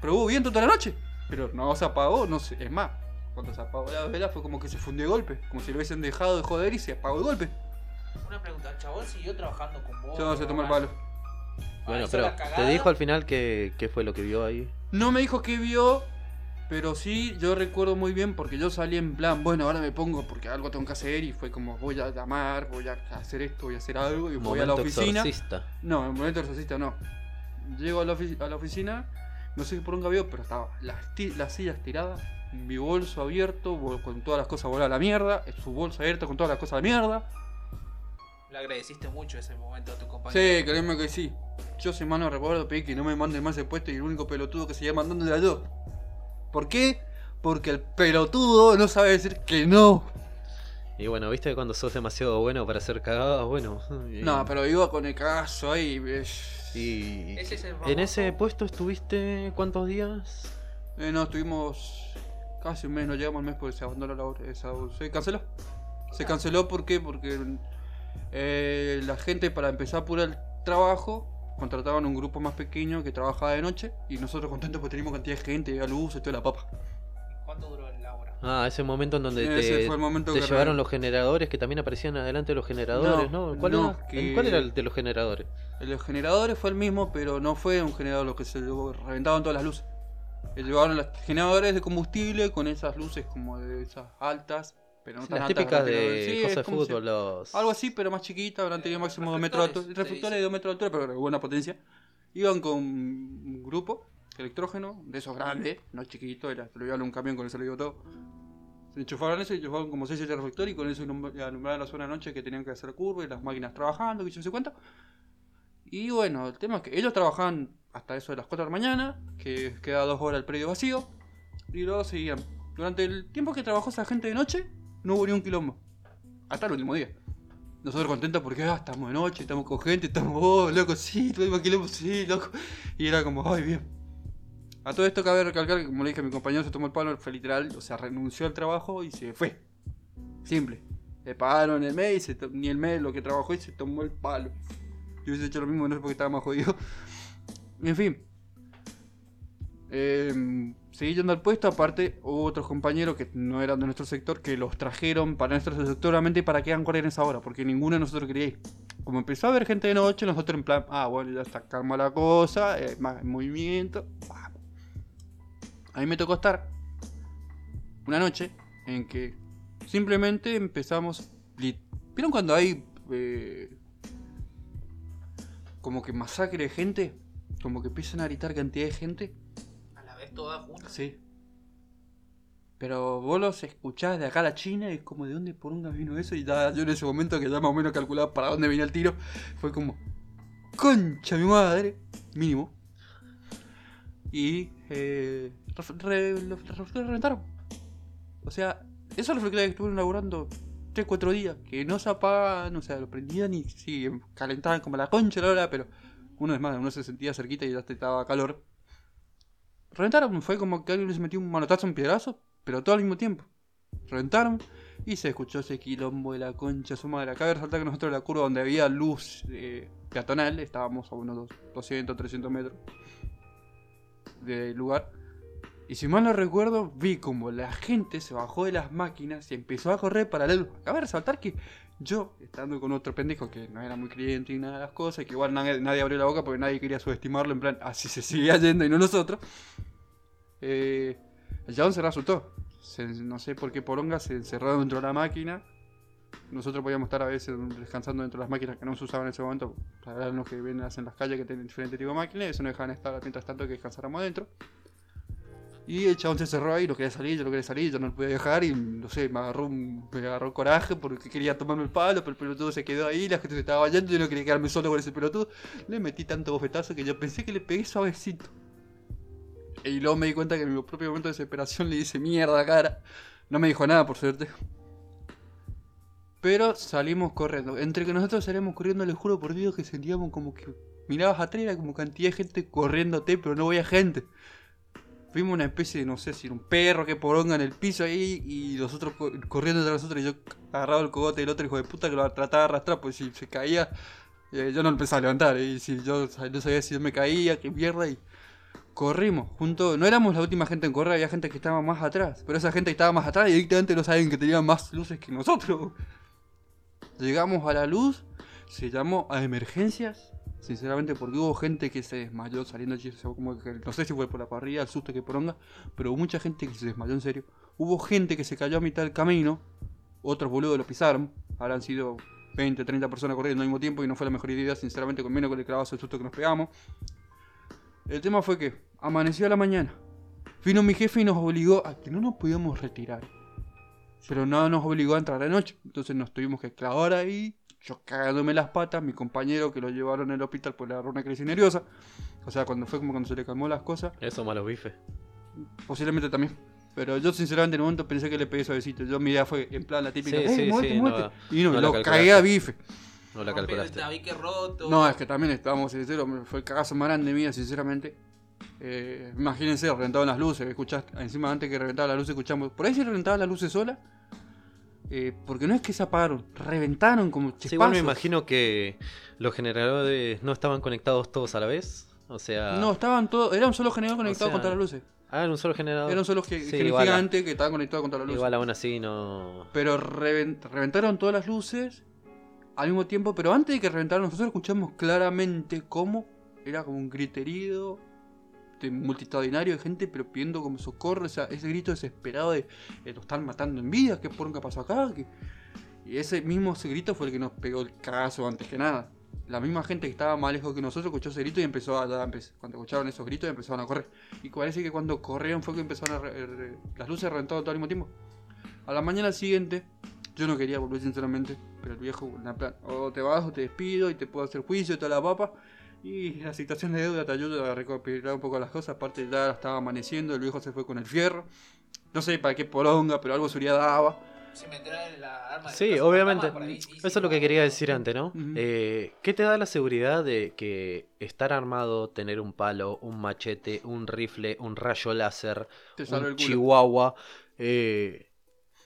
Pero hubo viento toda la noche. Pero no se apagó, no sé. Es más, cuando se apagó la vela fue como que se fundió de golpe. Como si lo hubiesen dejado de joder y se apagó de golpe. Una pregunta, ¿el chabón siguió trabajando con vos? Yo no se tomó el palo. bueno, pero ¿te dijo al final qué, qué fue lo que vio ahí? No me dijo qué vio, pero sí yo recuerdo muy bien porque yo salí en plan, bueno, ahora me pongo porque algo tengo que hacer y fue como voy a llamar, voy a hacer esto, voy a hacer algo y voy a la Momento oficina. exorcista. No, en momento exorcista no. Llego a la, ofi- a la oficina, no sé por dónde vio, pero estaba las, las sillas tiradas, mi bolso abierto, con todas las cosas voladas a la mierda, su bolso abierto con todas las cosas a la mierda. Le agradeciste mucho ese momento a tu Sí, compañero. créeme que sí. Yo sin mano recuerdo pedí que no me manden más el puesto y el único pelotudo que seguía mandando era yo. ¿Por qué? Porque el pelotudo no sabe decir que no. Y bueno, viste que cuando sos demasiado bueno para ser cagado, bueno. y- No, pero iba con el cagazo ahí. Y Ese es el en ese puesto estuviste cuántos días? Eh, no, estuvimos casi un mes, no llegamos al mes porque se abandonó la obra. esa- se canceló. Se canceló ¿por qué? porque eh, la gente para empezar a apurar el trabajo contrataban un grupo más pequeño que trabajaba de noche y nosotros contentos porque teníamos cantidad de gente, a luz y toda la papa. Ah, ese momento en donde Ese te, fue el momento te que llevaron re- los generadores que también aparecían adelante de los generadores, ¿no? No, ¿Cuál, no, era? que- ¿Cuál era el de los generadores? El de los generadores fue el mismo, pero no fue un generador lo que se llevó, reventaban todas las luces. Llevaron los generadores de combustible con esas luces como de esas altas, pero no Sí, tan las altas. típicas de que- sí, cosas de si- fútbol, los... Algo así, pero más chiquita, habrán tenido máximo 2 metros de altura. reflectores, se de 2 metros de altura, pero de buena potencia. Iban con un grupo electrógeno, de esos grandes, no chiquitos, era, se lo iban a un camión con eso lo digo todo. Se eso y enchufaron como 6 7 reflectores y con eso alumbraban la zona de noche que tenían que hacer curva y las máquinas trabajando, que yo sé cuánto. Y bueno, el tema es que ellos trabajaban hasta eso de las 4 de la mañana, que queda 2 horas el predio vacío, y luego seguían. Durante el tiempo que trabajó esa gente de noche, no hubo ni un quilombo. Hasta el último día. Nosotros contentos porque ah, estamos de noche, estamos con gente, estamos, oh, loco, sí, tuvimos quilombo, sí, loco. Y era como, ay, bien. A todo esto cabe recalcar que, como le dije a mi compañero, se tomó el palo, fue literal, o sea, renunció al trabajo y se fue. Simple. Le pagaron el mes, y ni el mes lo que trabajó y se tomó el palo. Yo hubiese hecho lo mismo, no sé porque estaba más jodido. En fin. Eh, seguí yendo al puesto, aparte hubo otros compañeros que no eran de nuestro sector que los trajeron para nuestro sector solamente para que hagan guardia en esa hora, porque ninguno de nosotros quería ir. Como empezó a haber gente de noche, nosotros en plan, ah, bueno, ya está calma la cosa, eh, más movimiento, vamos. A mí me tocó estar una noche en que simplemente empezamos. ¿Vieron cuando hay eh, como que masacre de gente? Como que empiezan a gritar cantidad de gente. A la vez todas juntas. Sí. Pero vos los escuchás de acá a la China y es como, ¿de dónde por un vino eso? Y ya, yo en ese momento que ya más o menos calculaba para dónde venía el tiro, fue como, concha mi madre, mínimo. Y eh, re- los los reflectores reventaron. O sea, esos reflectores que estuvieron laburando 3, 4 días, que no se apagaban, o sea, lo prendían y sí, calentaban como la concha la hora, pero uno es más, uno se sentía cerquita y ya estaba calor. Reventaron, fue como que alguien les metió un manotazo, un piedrazo, pero todo al mismo tiempo. Reventaron y se escuchó ese quilombo de la concha su madre. Acá resaltar que nosotros en la curva donde había luz eh, peatonal, estábamos a unos dos- 200, 300 metros del lugar. Y si mal no recuerdo, vi como la gente se bajó de las máquinas y empezó a correr para la. Acaba de resaltar que yo, estando con otro pendejo que no era muy creyente y nada de las cosas, que igual nadie, nadie abrió la boca porque nadie quería subestimarlo, en plan, así se seguía yendo y no nosotros. Eh, chabón se resultó. Se- no sé por qué poronga se encerró dentro de la máquina. Nosotros podíamos estar a veces descansando dentro de las máquinas que no se usaban en ese momento. Para los que ven en las calles que tienen diferentes tipos de máquinas, eso no dejaban estar mientras tanto que descansáramos adentro. Y el chabón se cerró ahí, no quería salir, yo no quería salir, yo no lo podía dejar y no sé, me agarró, un- me agarró coraje porque quería tomarme el palo, pero el pelotudo se quedó ahí, la gente se estaba yendo, yo no quería quedarme solo con ese pelotudo. Le metí tanto bofetazo que yo pensé que le pegué suavecito. Y luego me di cuenta que en mi propio momento de desesperación le hice mierda cara. No me dijo nada, por suerte. Pero salimos corriendo. Entre que nosotros salimos corriendo, les juro por Dios que sentíamos como que mirabas atrás, era como cantidad de gente corriéndote, pero no había gente. Vimos una especie de, no sé si era un perro que poronga en el piso ahí y los otros co- corriendo tras nosotros y yo agarrado el cogote del otro hijo de puta que lo trataba de arrastrar, pues si se caía, yo no lo empezaba a levantar. Y si yo no sabía si yo me caía, qué mierda, y corrimos. Junto, no éramos la última gente en correr, había gente que estaba más atrás, pero esa gente que estaba más atrás directamente no saben que tenía más luces que nosotros. Llegamos a la luz, se llamó a emergencias. Sinceramente, porque hubo gente que se desmayó saliendo, como que, no sé si fue por la parrilla, el susto que poronga, pero hubo mucha gente que se desmayó en serio. Hubo gente que se cayó a mitad del camino, otros boludos lo pisaron, habrán sido 20, 30 personas corriendo al mismo tiempo y no fue la mejor idea, sinceramente, con menos con el clavazo el susto que nos pegamos. El tema fue que amaneció a la mañana, vino mi jefe y nos obligó a que no nos podíamos retirar, pero no nos obligó a entrar de noche, entonces nos tuvimos que clavar ahí yo cagándome las patas, mi compañero que lo llevaron al hospital por le agarró una crisis nerviosa. O sea, cuando fue como cuando se le calmó las cosas, Eso malos bifes. posiblemente también. Pero yo sinceramente en un momento pensé que le pegué suavecito. Yo mi idea fue en plan la típica, Sí, "Eh, sí, muerte, sí, muerte". no- y no, no la lo cagué a bife. No la el calculaste. roto. No, es que también estábamos sinceros, fue el cagazo más grande mía, sinceramente. Eh, imagínense, reventaban las luces, escuchaste, encima antes que reventaba las luces escuchamos, por ahí se reventaban las luces solas, eh, porque no es que se apagaron, reventaron como chispazos. Sí, igual me imagino que los generadores no estaban conectados todos a la vez. O sea. No, estaban todos, era un solo generador conectado sea, contra las luces. Ah, era un solo generador. Era un solo ge- Sí, gigante que estaba conectado contra la luz. Igual aún así no. Pero reven- reventaron todas las luces al mismo tiempo. Pero antes de que reventaran, nosotros escuchamos claramente cómo era como un griterío de multitudinario de gente, pero pidiendo como socorro. O sea, ese grito desesperado de eh, lo están matando en vida. ¿Qué poronga pasó acá? ¿Qué-?" Y ese mismo ese grito fue el que nos pegó el cagazo antes que nada. La misma gente que estaba más lejos que nosotros escuchó ese grito y empezó a. empe- Cuando escucharon esos gritos empezaron a correr. Y parece que cuando corrieron fue que empezaron a. re- re- las luces reventaron todo al mismo tiempo. A la mañana siguiente, yo no quería volver sinceramente, pero el viejo, en plan, o te vas o te despido y te puedo hacer juicio y toda la papa. Y la situación de deuda te ayuda a recopilar un poco las cosas. Aparte, ya estaba amaneciendo, el viejo se fue con el fierro. No sé para qué poronga, pero algo seguridad daba. Si me trae la arma de Sí, casa obviamente. ahí, Eso es lo que quería decir antes, ¿no? Eh, ¿Qué te da la seguridad de que estar armado, tener un palo, un machete, un rifle, un rayo láser, un chihuahua, eh,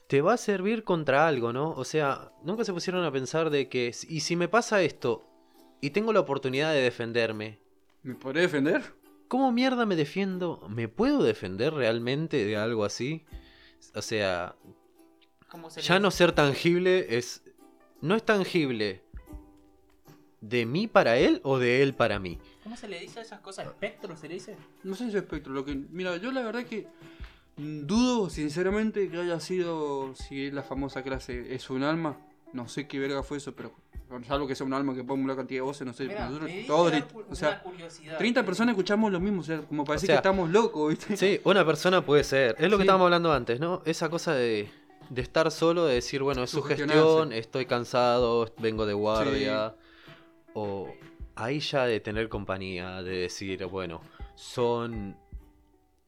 te va a servir contra algo, ¿no? O sea, nunca se pusieron a pensar de que, y si me pasa esto y tengo la oportunidad de defenderme, ¿Me podré defender? ¿cómo mierda me defiendo? ¿Me puedo defender realmente de algo así? O sea, ¿Cómo se ya no ser tangible es. No es tangible. ¿De mí para él o de él para mí? ¿Cómo se le dice a esas cosas? ¿Espectro se le dice? No sé si espectro. Lo que, mira, yo la verdad que dudo sinceramente que haya sido, si es la famosa clase es un alma, No sé qué verga fue eso, pero salvo que sea un alma que ponga una cantidad de voces, no sé. Mirá, nosotros todos, o sea, una curiosidad. 30 Eh, personas escuchamos lo mismo, o sea, como parece sea, que estamos locos, ¿viste? Sí, una persona puede ser. Es lo que Sí. estábamos hablando antes, ¿no? Esa cosa de, de estar solo, de decir, bueno, es su gestión, estoy cansado, vengo de guardia. O ahí ya de tener compañía, de decir, bueno, son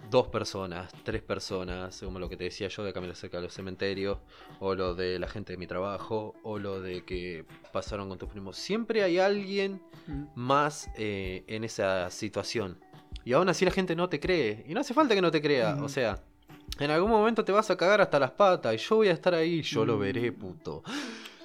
dos personas, tres personas, como lo que te decía yo de caminar cerca de los cementerios, o lo de la gente de mi trabajo, o lo de que pasaron con tus primos. Siempre hay alguien Mm. más eh, en esa situación. Y aún así la gente no te cree. Y no hace falta que no te crea. O sea, en algún momento te vas a cagar hasta las patas. Y yo voy a estar ahí. Yo lo Mm. veré, puto.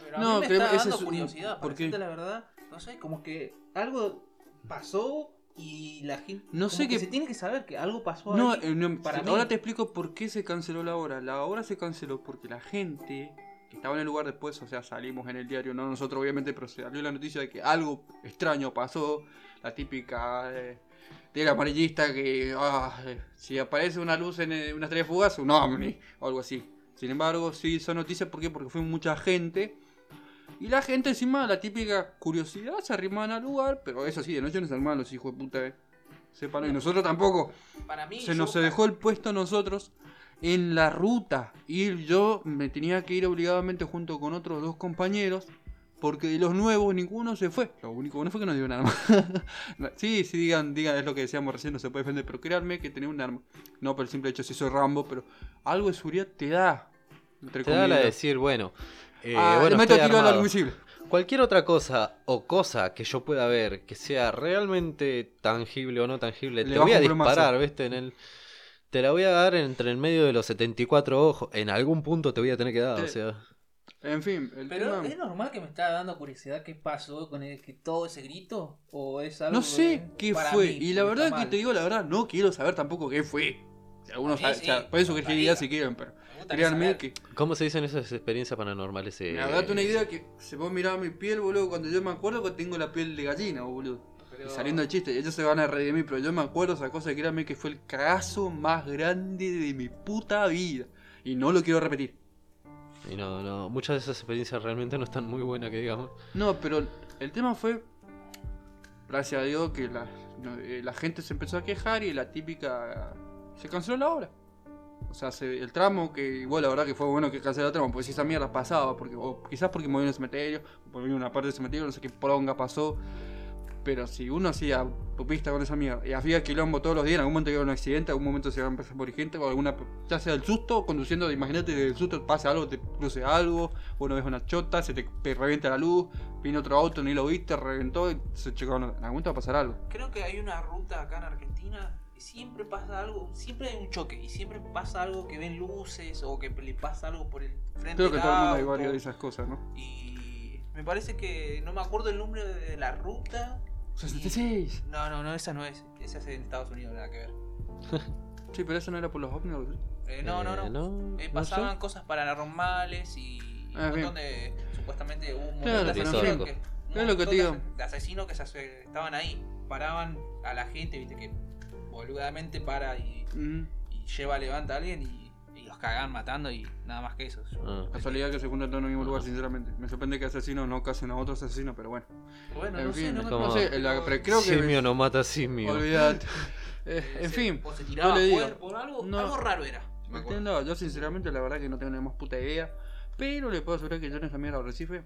Pero a No, mí me está dando curiosidad, ¿por para qué? decirte la verdad. No sé, como que algo pasó y la gente. No sé que se tiene que saber que algo pasó No, ahí. eh, no, para ahora mí. te explico por qué se canceló la obra. La obra se canceló porque la gente que estaba en el lugar después, o sea, salimos en el diario, no nosotros obviamente, pero se salió la noticia de que algo extraño pasó. La típica eh, del amarillista que ah, eh, si aparece una luz en eh, una estrella fugaz, un ovni o algo así. Sin embargo, sí hizo noticia ¿por qué? porque fue mucha gente. Y la gente encima, la típica curiosidad, se arrimaban al lugar, pero eso sí, de noche no se armaban los hijos de puta. Eh. Sépanlo, y nosotros tampoco. Para mí. Se nos yo- se dejó el puesto a nosotros en la ruta. Y yo me tenía que ir obligadamente junto con otros dos compañeros. Porque de los nuevos ninguno se fue. Lo único bueno fue que no dio un arma. sí, sí, digan, digan, es lo que decíamos recién, no se puede defender. Pero créanme que tenía un arma. No por el simple hecho si soy Rambo, pero algo de seguridad te da. Entre Te da la de comillas. decir, bueno. Eh, Ah, bueno, le meto estoy tiro al. Cualquier otra cosa o cosa que yo pueda ver que sea realmente tangible o no tangible, Le te voy a disparar, ¿viste? En el, te la voy a dar entre el medio de los 74 ojos. En algún punto te voy a tener que dar, o Sí. sea. En fin, el Pero tema... es normal que me está dando curiosidad qué pasó con el, que todo ese grito o es algo No sé que qué fue. mí y la verdad que te digo la verdad, no quiero saber tampoco qué fue. Si algunos saben, sí, o sea, pueden sugerir me ideas gustaría. si quieren, pero Que ¿Cómo se dicen esas experiencias paranormales? Eh, Me date una idea que se vos mirar mi piel, boludo, cuando yo me acuerdo que tengo la piel de gallina, boludo. Pero- Y saliendo el chiste, ellos se van a reír de mí, pero yo me acuerdo esa cosa, créanme que fue el cagazo más grande de mi puta vida. Y no lo quiero repetir. Y no, no, muchas de esas experiencias realmente no están muy buenas, que digamos. No, pero el tema fue, gracias a Dios, que la, eh, la gente se empezó a quejar y la típica... Se canceló la obra. O sea, se- el tramo que, igual la verdad que fue bueno que cancelara el tramo, porque si esa mierda pasaba, porque, o quizás porque movió en el cementerio, porque una parte del cementerio, no sé qué poronga pasó. Pero si uno hacía pupista con esa mierda y había quilombo todos los días, en algún momento iba a un accidente, en algún momento se iba a empezar morir gente, o alguna, ya sea del susto, conduciendo, imagínate del susto pasa algo, te cruce algo, o no ves una chota, se te, te revienta la luz, viene otro auto, ni lo viste, reventó y se chocó. En algún momento va a pasar algo. Creo que hay una ruta acá en Argentina siempre pasa algo, siempre hay un choque y siempre pasa algo que ven luces o que le pasa algo por el frente Creo que todo el mundo hay varias de esas cosas, ¿no? Y me parece que no me acuerdo el nombre de la ruta. y- 66. No, no, no, esa no es. Esa es en Estados Unidos, nada que ver. Sí, pero eso no era por los ovnis. ¿o sí? Eh, no, no, Eh, no. Eh, no pasaban sé. cosas paranormales y Ah, un montón de. Supuestamente hubo un montón Claro, de asesinos no. que. lo que te digo. De asesinos que se hace- estaban ahí. Paraban a la gente, viste, que boludamente para y, Mm. y lleva, levanta a alguien y, y los cagan matando y nada más que eso. Ah. Casualidad que se juntan todos en el mismo lugar, sinceramente. Me sorprende que asesinos no casen a otros asesinos, pero bueno. Bueno, En no fin, sé, no me no sé, la- pero creo que- Simio no mata simio. Olvídate. Eh, en fin, O se tiraba le digo. cuerpo o algo, no- algo raro era. me acuerdo. No, yo sinceramente la verdad que no tengo ni más puta idea. Pero le puedo asegurar que yo en esa mierda Recife.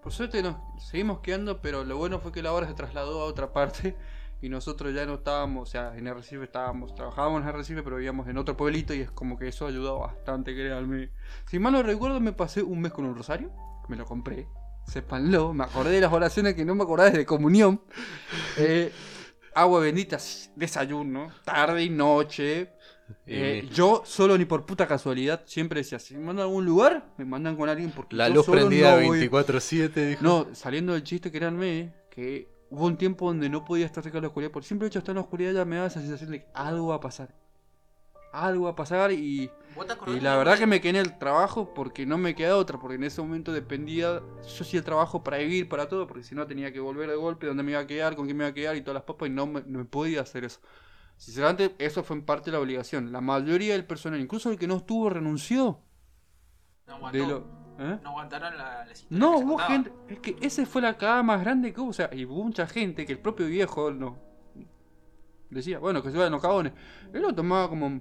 Por suerte nos seguimos quedando, pero lo bueno fue que la obra se trasladó a otra parte. Y nosotros ya no estábamos, o sea, en Arrecife estábamos, trabajábamos en Arrecife, pero vivíamos en otro pueblito y es como que eso ayudó bastante, créanme. Si mal no recuerdo, me pasé un mes con un rosario, me lo compré, sépanlo, me acordé de las oraciones que no me acordaba desde comunión. Eh, agua bendita, desayuno, tarde y noche. Eh, yo solo ni por puta casualidad siempre decía, si me mandan a algún lugar, me mandan con alguien porque La yo luz solo prendida no voy". 24-7, dijo. No, saliendo del chiste, créanme, que hubo un tiempo donde no podía estar cerca de la oscuridad. Por el simple hecho de estar en la oscuridad ya me daba esa sensación de que algo va a pasar. Algo va a pasar y, ¿Vos te acordás y la verdad que me quedé en el trabajo porque no me queda otra, porque en ese momento dependía, yo sí el trabajo para vivir, para todo, porque si no tenía que volver de golpe, dónde me iba a quedar, con quién me iba a quedar y todas las papas y no me, no me podía hacer eso. Sinceramente, eso fue en parte la obligación. La mayoría del personal, incluso el que no estuvo, renunció. No. De lo... ¿Eh? No aguantaron la, la situación No, hubo contaba. gente. Es que esa fue la cagada más grande que hubo. O sea, y hubo mucha gente que el propio viejo no. Decía, bueno, que se vayan los cagones. Él lo tomaba como.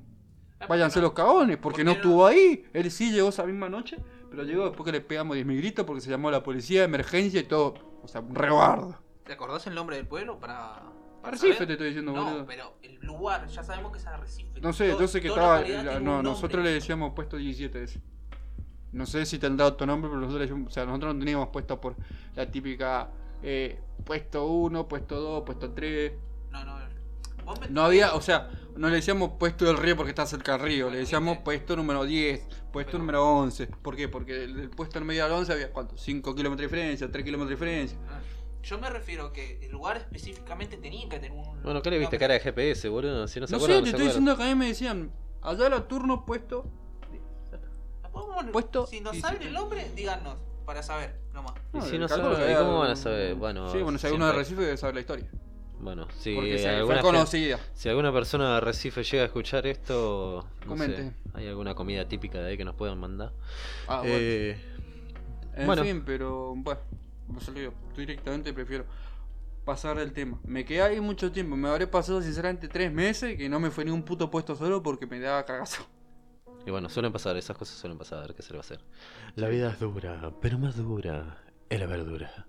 Ah, Váyanse no. los cagones, porque ¿Por no estuvo ahí. Él sí llegó esa misma noche, pero llegó después que le pegamos 10 mil gritos porque se llamó a la policía, emergencia y todo. O sea, un rebardo. ¿Te acordás el nombre del pueblo para.? para Arrecife saber? te estoy diciendo, No, boludo. pero el lugar, ya sabemos que es Arrecife. No sé, Todo- yo sé que estaba. la- no, nosotros le decíamos puesto 17 ese. No sé si tendrá otro nombre, pero nosotros o sea, nosotros no teníamos puesto por la típica eh, puesto 1, puesto 2, puesto 3. No, no. No había, o sea, no le decíamos puesto del río porque está cerca del río, le decíamos puesto número 10, puesto Pero- número 11. ¿Por qué? Porque el, el puesto en medio del 11 había cuánto? 5 kilómetros de diferencia, 3 kilómetros de diferencia. Ah, Yo me refiero que el lugar específicamente tenía que tener un. Bueno, ¿qué le viste cara de GPS, boludo? Si no se No sé, te no se estoy acuerdan. diciendo que a mí me decían, allá era turno puesto. ¿La podemos- Puesto Si nos 17. saben el nombre, díganos. Para saber, nomás. Y si no ¿cómo van a saber? Bueno, sí, bueno, si hay uno de Recife debe saber la historia. Bueno, si porque alguna, conocida. si alguna persona de Recife llega a escuchar esto, no Comente. sé, ¿hay alguna comida típica de ahí que nos puedan mandar? Ah, bueno. Eh, En bueno. fin, pero bueno, como se lo digo, yo directamente prefiero pasar el tema. Me quedé ahí mucho tiempo, me habré pasado sinceramente tres meses que no me fue ni un puto puesto solo porque me daba cagazo. Y bueno, suelen pasar, esas cosas suelen pasar, a ver qué se le va a hacer. La vida es dura, pero más dura es la verdura.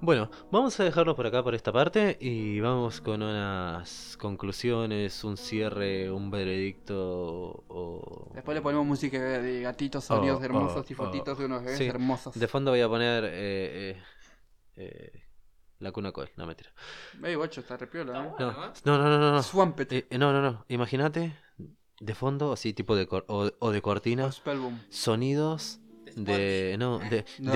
Bueno, vamos a dejarlo por acá por esta parte y vamos con unas conclusiones, un cierre, un veredicto o... Después le ponemos música de gatitos, Oh, sonidos hermosos oh, y fotitos de unos bebés sí. hermosos. De fondo voy a poner eh, eh, eh, la cuna coil, no mentira. Ey, guacho, está repiola, eh. No, no, no, no, no. no. Swampet. Eh, no, no, no. Imagínate de fondo, así tipo de cor- o, o de cortina, Spellboom. sonidos de no de, De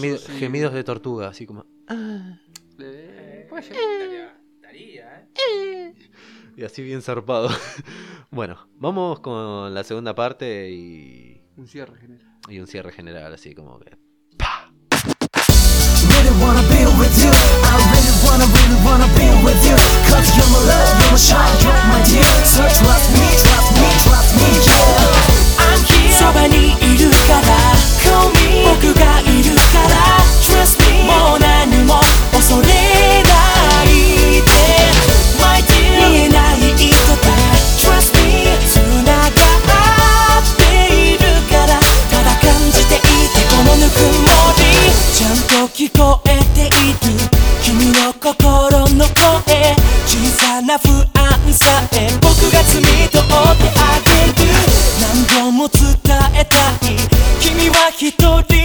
de sí. gemidos de tortuga, así como ah, Eh. Estaría, estaría, ¿eh? y así bien zarpado. bueno, vamos con la segunda parte y Un cierre general. y un cierre general, así como que really wanna be with you. I really そばにいるから僕がいるからもう何も恐れないで My dear 見えない糸で Trust me 繋がっているからただ感じていてこのぬくもりちゃんと聞こえている君の心の声小さな不安さえ僕が摘み取って一人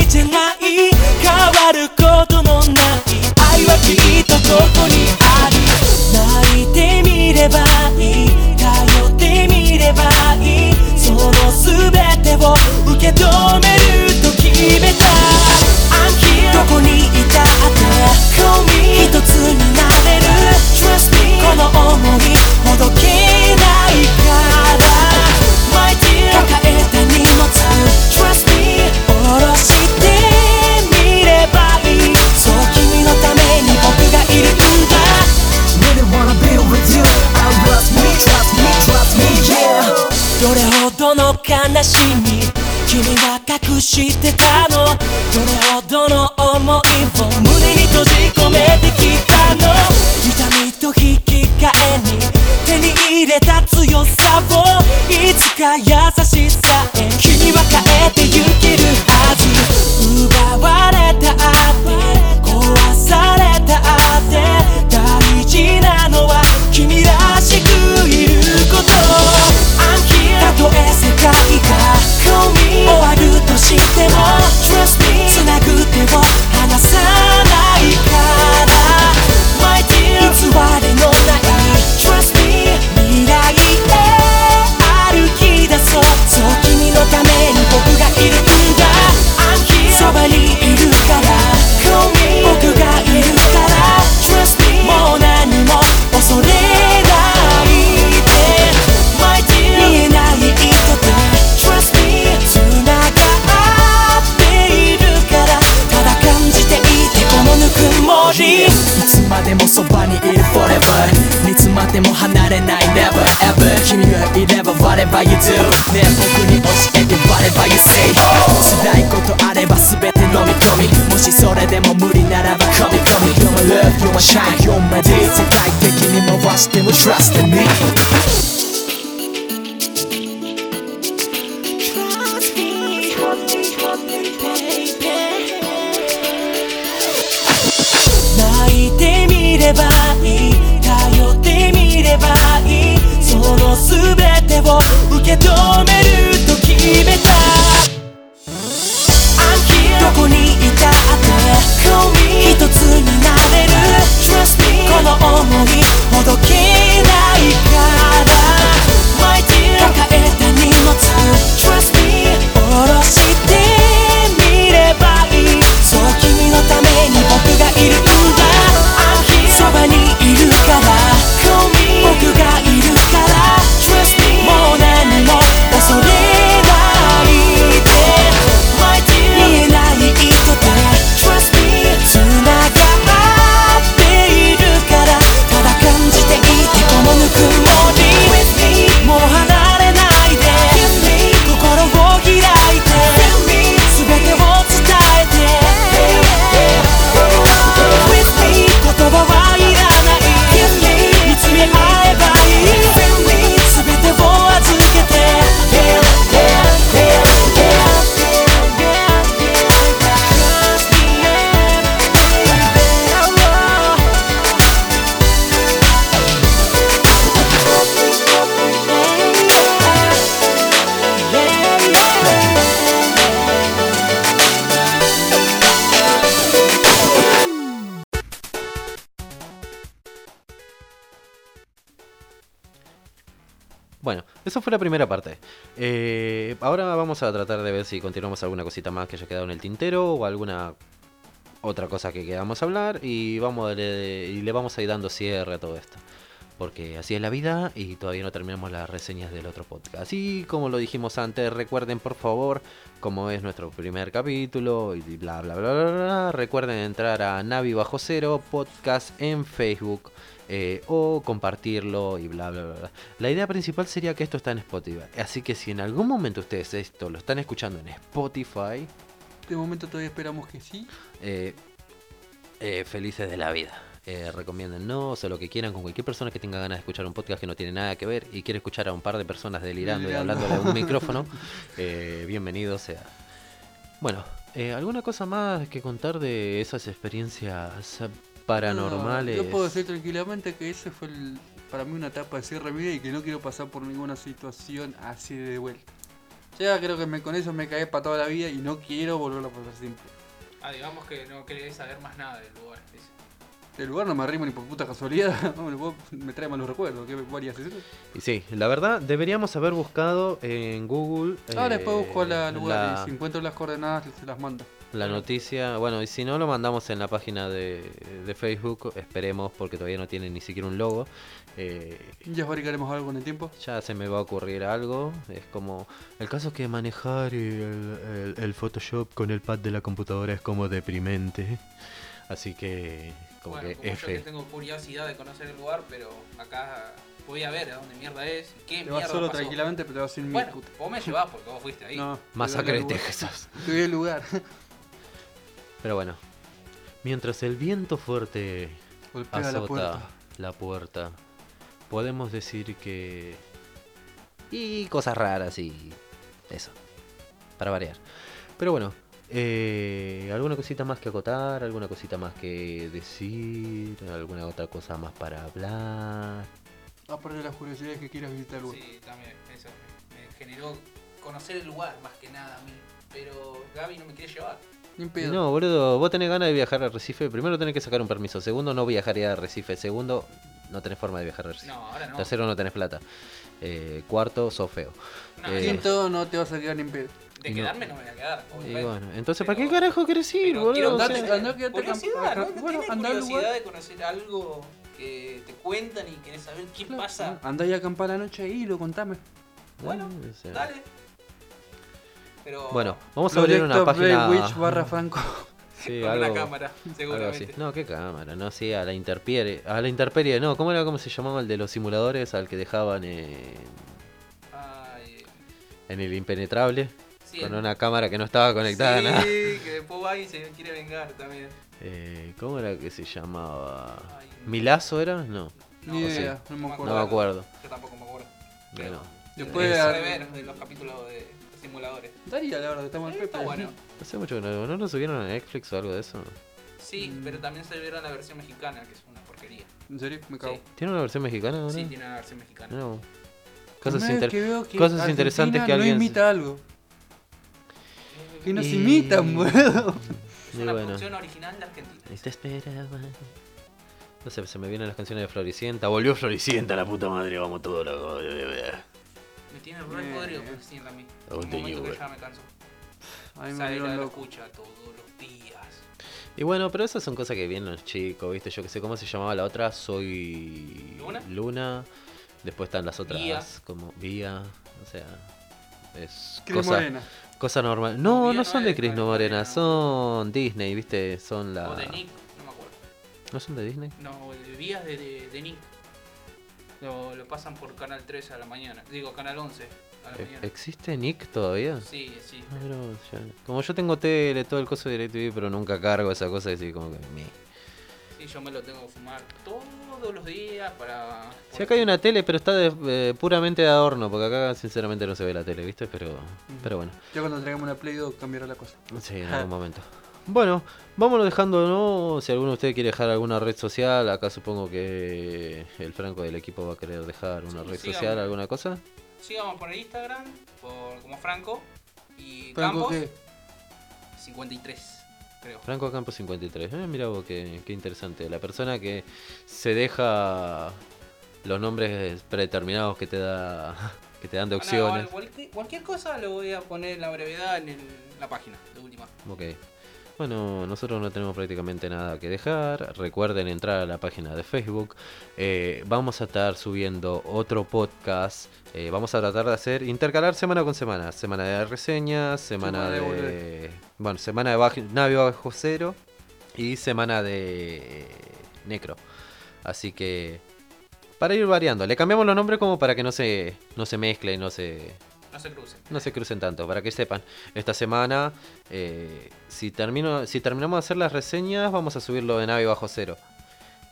fue la primera parte. Eh, ahora vamos a tratar de ver si continuamos alguna cosita más que haya quedado en el tintero o alguna otra cosa que queramos hablar y vamos le, y le vamos a ir dando cierre a todo esto. Porque así es la vida y todavía no terminamos las reseñas del otro podcast. Y como lo dijimos antes, recuerden por favor, como es nuestro primer capítulo y bla bla bla bla, bla recuerden entrar a Navi Bajo Cero Podcast en Facebook eh, o compartirlo y bla bla bla. bla. La idea principal sería que esto está en Spotify. Así que si en algún momento ustedes esto lo están escuchando en Spotify, De momento todavía esperamos que sí. eh, eh, felices de la vida. Eh, recomiéndennos o lo que quieran con cualquier persona que tenga ganas de escuchar un podcast que no tiene nada que ver y quiere escuchar a un par de personas delirando, Delirando. y hablándole a un micrófono. eh, bienvenido sea. Bueno, eh, ¿alguna cosa más que contar de esas experiencias paranormales? No, yo puedo decir tranquilamente que ese fue el- para mí una etapa de cierre de vida y que no quiero pasar por ninguna situación así de vuelta. Ya creo que me, con eso me caí para toda la vida y no quiero volverlo a pasar siempre. Ah, digamos que no querés saber más nada del lugar. dice. Del lugar no me arrimo ni por puta casualidad, no, me, me trae malos recuerdos. ¿Qué varias eso? Y sí, la verdad, deberíamos haber buscado en Google. Ahora eh, después busco la lugar la- y si encuentro las coordenadas se las mando. La noticia, bueno, y si no lo mandamos en la página de, de Facebook, esperemos porque todavía no tiene ni siquiera un logo. Eh, Ya fabricaremos algo con el tiempo. ya se me va a ocurrir algo. Es como. El caso es que manejar el, el- el Photoshop con el pad de la computadora es como deprimente. Así que. Como bueno, que como yo F. que tengo curiosidad de conocer el lugar, pero acá voy a ver a dónde mierda es, qué Te vas mierda solo pasó. tranquilamente, pero te vas sin mi Bueno, puta. vos me llevás porque vos fuiste ahí. No, Masacre de. Texas. Te el lugar. Pero bueno. Mientras el viento fuerte Golpea la azota puerta. la puerta. Podemos decir que... Y cosas raras y... Eso. Para variar. Pero bueno. eh, ¿Alguna cosita más que acotar? ¿Alguna cosita más que decir? ¿Alguna otra cosa más para hablar? Aparte de las curiosidades que quieras visitar el lugar. Sí, también, eso me, me generó conocer el lugar más que nada a mí. Pero Gaby no me quiere llevar. No, boludo, vos tenés ganas de viajar a Recife. Primero tenés que sacar un permiso. Segundo, no viajaría a Recife. Segundo, no tenés forma de viajar a Recife. No, ahora no. Tercero, no tenés plata. Eh, cuarto, sos feo. No, eh, Quinto, no te vas a quedar ni en pedo. de quedarme no me voy a quedar. Y bueno, entonces, ¿para qué carajo querés ir, boludo? quiero O sea, andate- curiosidad, ¿no? acá- ¿No bueno, tenés andá curiosidad lugar. de conocer algo que te cuentan y querés saber qué pasa. Andá y acampar la noche y lo contame. Bueno, o sea. dale. Pero Bueno, vamos a abrir una página. Witch barra Franco. Sí, con algo, una cámara, algo así. seguramente. No, qué cámara, no, sí, a la interperie. A la interperie, no, ¿cómo era cómo se llamaba el de los simuladores al que dejaban en, Ay, en el impenetrable? sí, con el- una cámara que no estaba conectada sí, nada. que después va y se quiere vengar también. Eh, ¿Cómo era que se llamaba? Ay, ¿Milazo era? No, Ni no, idea, sí, no me no acuerdo. me acuerdo. Yo tampoco me acuerdo. Bueno, Después a- de ver de los capítulos de simuladores. Daría la verdad que estamos Sí, al está Pepe. bueno. hace mucho que no, ¿no lo subieron a Netflix o algo de eso. Sí, Mm. pero también se vieron la versión mexicana, que es una porquería. ¿En serio? Me cago. Sí, ¿Tiene una versión mexicana ahora? sí tiene una versión mexicana. No. Cosas, inter- que veo que cosas interesantes que no alguien- imita algo. Que nos Y- imitan, boludo. Es una bueno. producción original de Argentina. Te esperaba. No sé, se me vienen las canciones de Floricienta. Volvió Floricienta, la puta madre, vamos todos los. Me tiene re Eh. podrido que se sienta a mí. Oh, Un momento que ya me canso. A mí me Saira volvieron lo loco. escucha todos los días. Y bueno, pero esas son cosas que vienen los chicos, ¿viste? Yo que sé cómo se llamaba la otra, soy. ¿Luna? Luna. Después están las otras Vía. como Vía. O sea. Es cosa, Morena. cosa normal. No, No, Vía no no son es de Cris Cris Morena, Morena. son Disney, ¿viste? Son la. O de Nick, no me acuerdo. ¿No son de Disney? No, de vías de, de, de Nick. Lo, lo pasan por Canal 13 a la mañana. Digo, Canal 11 a la ¿E- mañana. ¿Existe Nick todavía? Sí, sí. Ah, pero ya- Como yo tengo tele, todo el coso de DirecTV, pero nunca cargo esa cosa, así como que... meh. Sí, yo me lo tengo que fumar todos los días para... Sí, acá hay una tele, pero está de- eh, puramente de adorno, porque acá sinceramente no se ve la tele, ¿viste? Pero, pero bueno, Ya cuando traigamos una Play 2 cambiará la cosa. sí, en algún momento. Bueno, vámonos dejando, ¿no? Si alguno de ustedes quiere dejar alguna red social, acá supongo que el Franco del equipo va a querer dejar una Sí, red social, alguna cosa. Sigamos por Instagram, por, como Franco. Y Franco, Campos, ¿qué? 53, creo. Franco Campos 53. Eh, mira vos, qué, qué interesante. La persona que se deja los nombres predeterminados que te da que te dan de Ah, no, opciones. cualquier cosa lo voy a poner en la brevedad en el- la página de última. Ok. Bueno, nosotros no tenemos prácticamente nada que dejar. Recuerden entrar a la página de Facebook. Eh, vamos a estar subiendo otro podcast. Eh, vamos a tratar de hacer intercalar semana con semana. Semana de reseñas, semana Semana de bueno, semana de bajo, Navio bajo cero y semana de Necro. Así que. Para ir variando. Le cambiamos los nombres como para que no se, no se mezclen, no se, No se crucen. no se crucen tanto, para que sepan. Esta semana, eh, si, termino, si terminamos de hacer las reseñas, vamos a subirlo de nave bajo cero.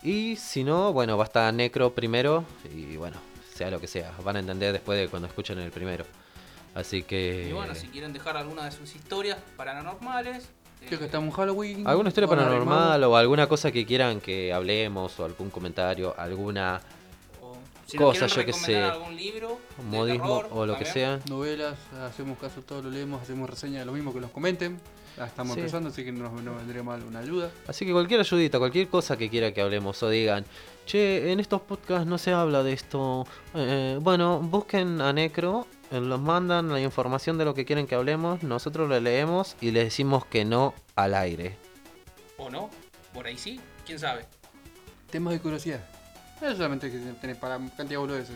Y si no, bueno, va a estar Necro primero. Y bueno, sea lo que sea. Van a entender después de cuando escuchen el primero. Así que. Y bueno, si quieren dejar alguna de sus historias paranormales. Creo que eh, estamos en Halloween. Alguna historia paranormal o alguna cosa que quieran que hablemos o algún comentario, alguna si nos cosas, yo que sé, algún libro, modismo terror, o lo que sea. Novelas, hacemos caso, todo lo leemos, hacemos reseña de lo mismo que nos comenten. Ya estamos Sí. empezando, así que no nos no vendría mal una ayuda. Así que cualquier ayudita, cualquier cosa que quiera que hablemos o digan, che, en estos podcasts no se habla de esto. eh, bueno, busquen a Necro, eh, nos mandan la información de lo que quieren que hablemos, nosotros lo leemos y les decimos que no al aire. O no, por ahí sí, quién sabe. Temas de curiosidad. Es solamente que tenés para cantidad de boludeces.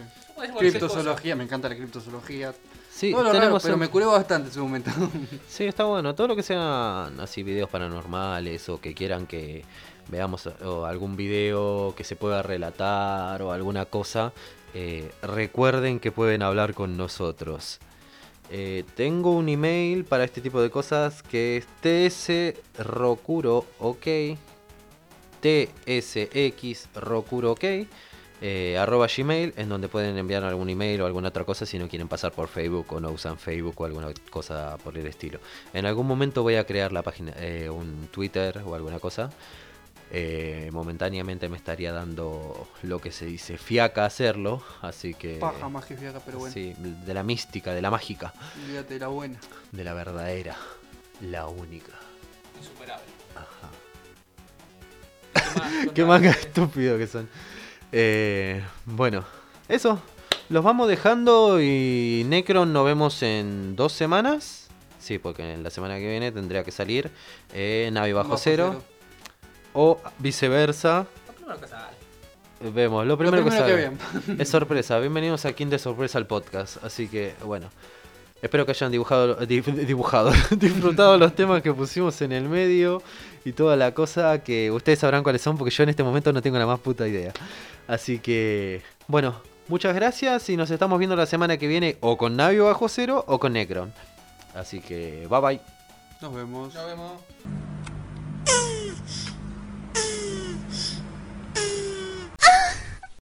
Criptozoología, me encanta la criptozoología. Sí, Todo lo raro, tenemos pero un- me curé bastante en su momento. Sí, está bueno. Todo lo que sean así videos paranormales o que quieran que veamos o algún video que se pueda relatar o alguna cosa, eh, recuerden que pueden hablar con nosotros. Eh, tengo un email para este tipo de cosas que es tsrocuro ok tsx rocuro ok eh, arroba gmail en donde pueden enviar algún email o alguna otra cosa si no quieren pasar por Facebook o no usan Facebook o alguna cosa por el estilo en algún momento voy a crear la página eh, un Twitter o alguna cosa Eh, momentáneamente me estaría dando lo que se dice fiaca hacerlo así que Paja más que fiaca, pero bueno. sí, de la mística de la mágica Olvídate de la buena. de la verdadera la única Insuperable. ¿Qué manga estúpido que son. Eh, bueno, eso. Los vamos dejando y Necron nos vemos en dos semanas. Sí, porque en la semana que viene tendría que salir eh, Navi bajo, cero, O viceversa. Lo primero que sale. Vemos, lo Lo primero, primero que que sale. vean. Es sorpresa. Bienvenidos aquí en De Sorpresa al podcast. Así que, bueno. Espero que hayan dibujado, di- dibujado, disfrutado los temas que pusimos en el medio y toda la cosa que ustedes sabrán cuáles son porque yo en este momento no tengo la más puta idea. Así que, bueno, muchas gracias y nos estamos viendo la semana que viene o con Navio bajo cero o con Necron. Así que, bye bye. Nos vemos. Nos vemos.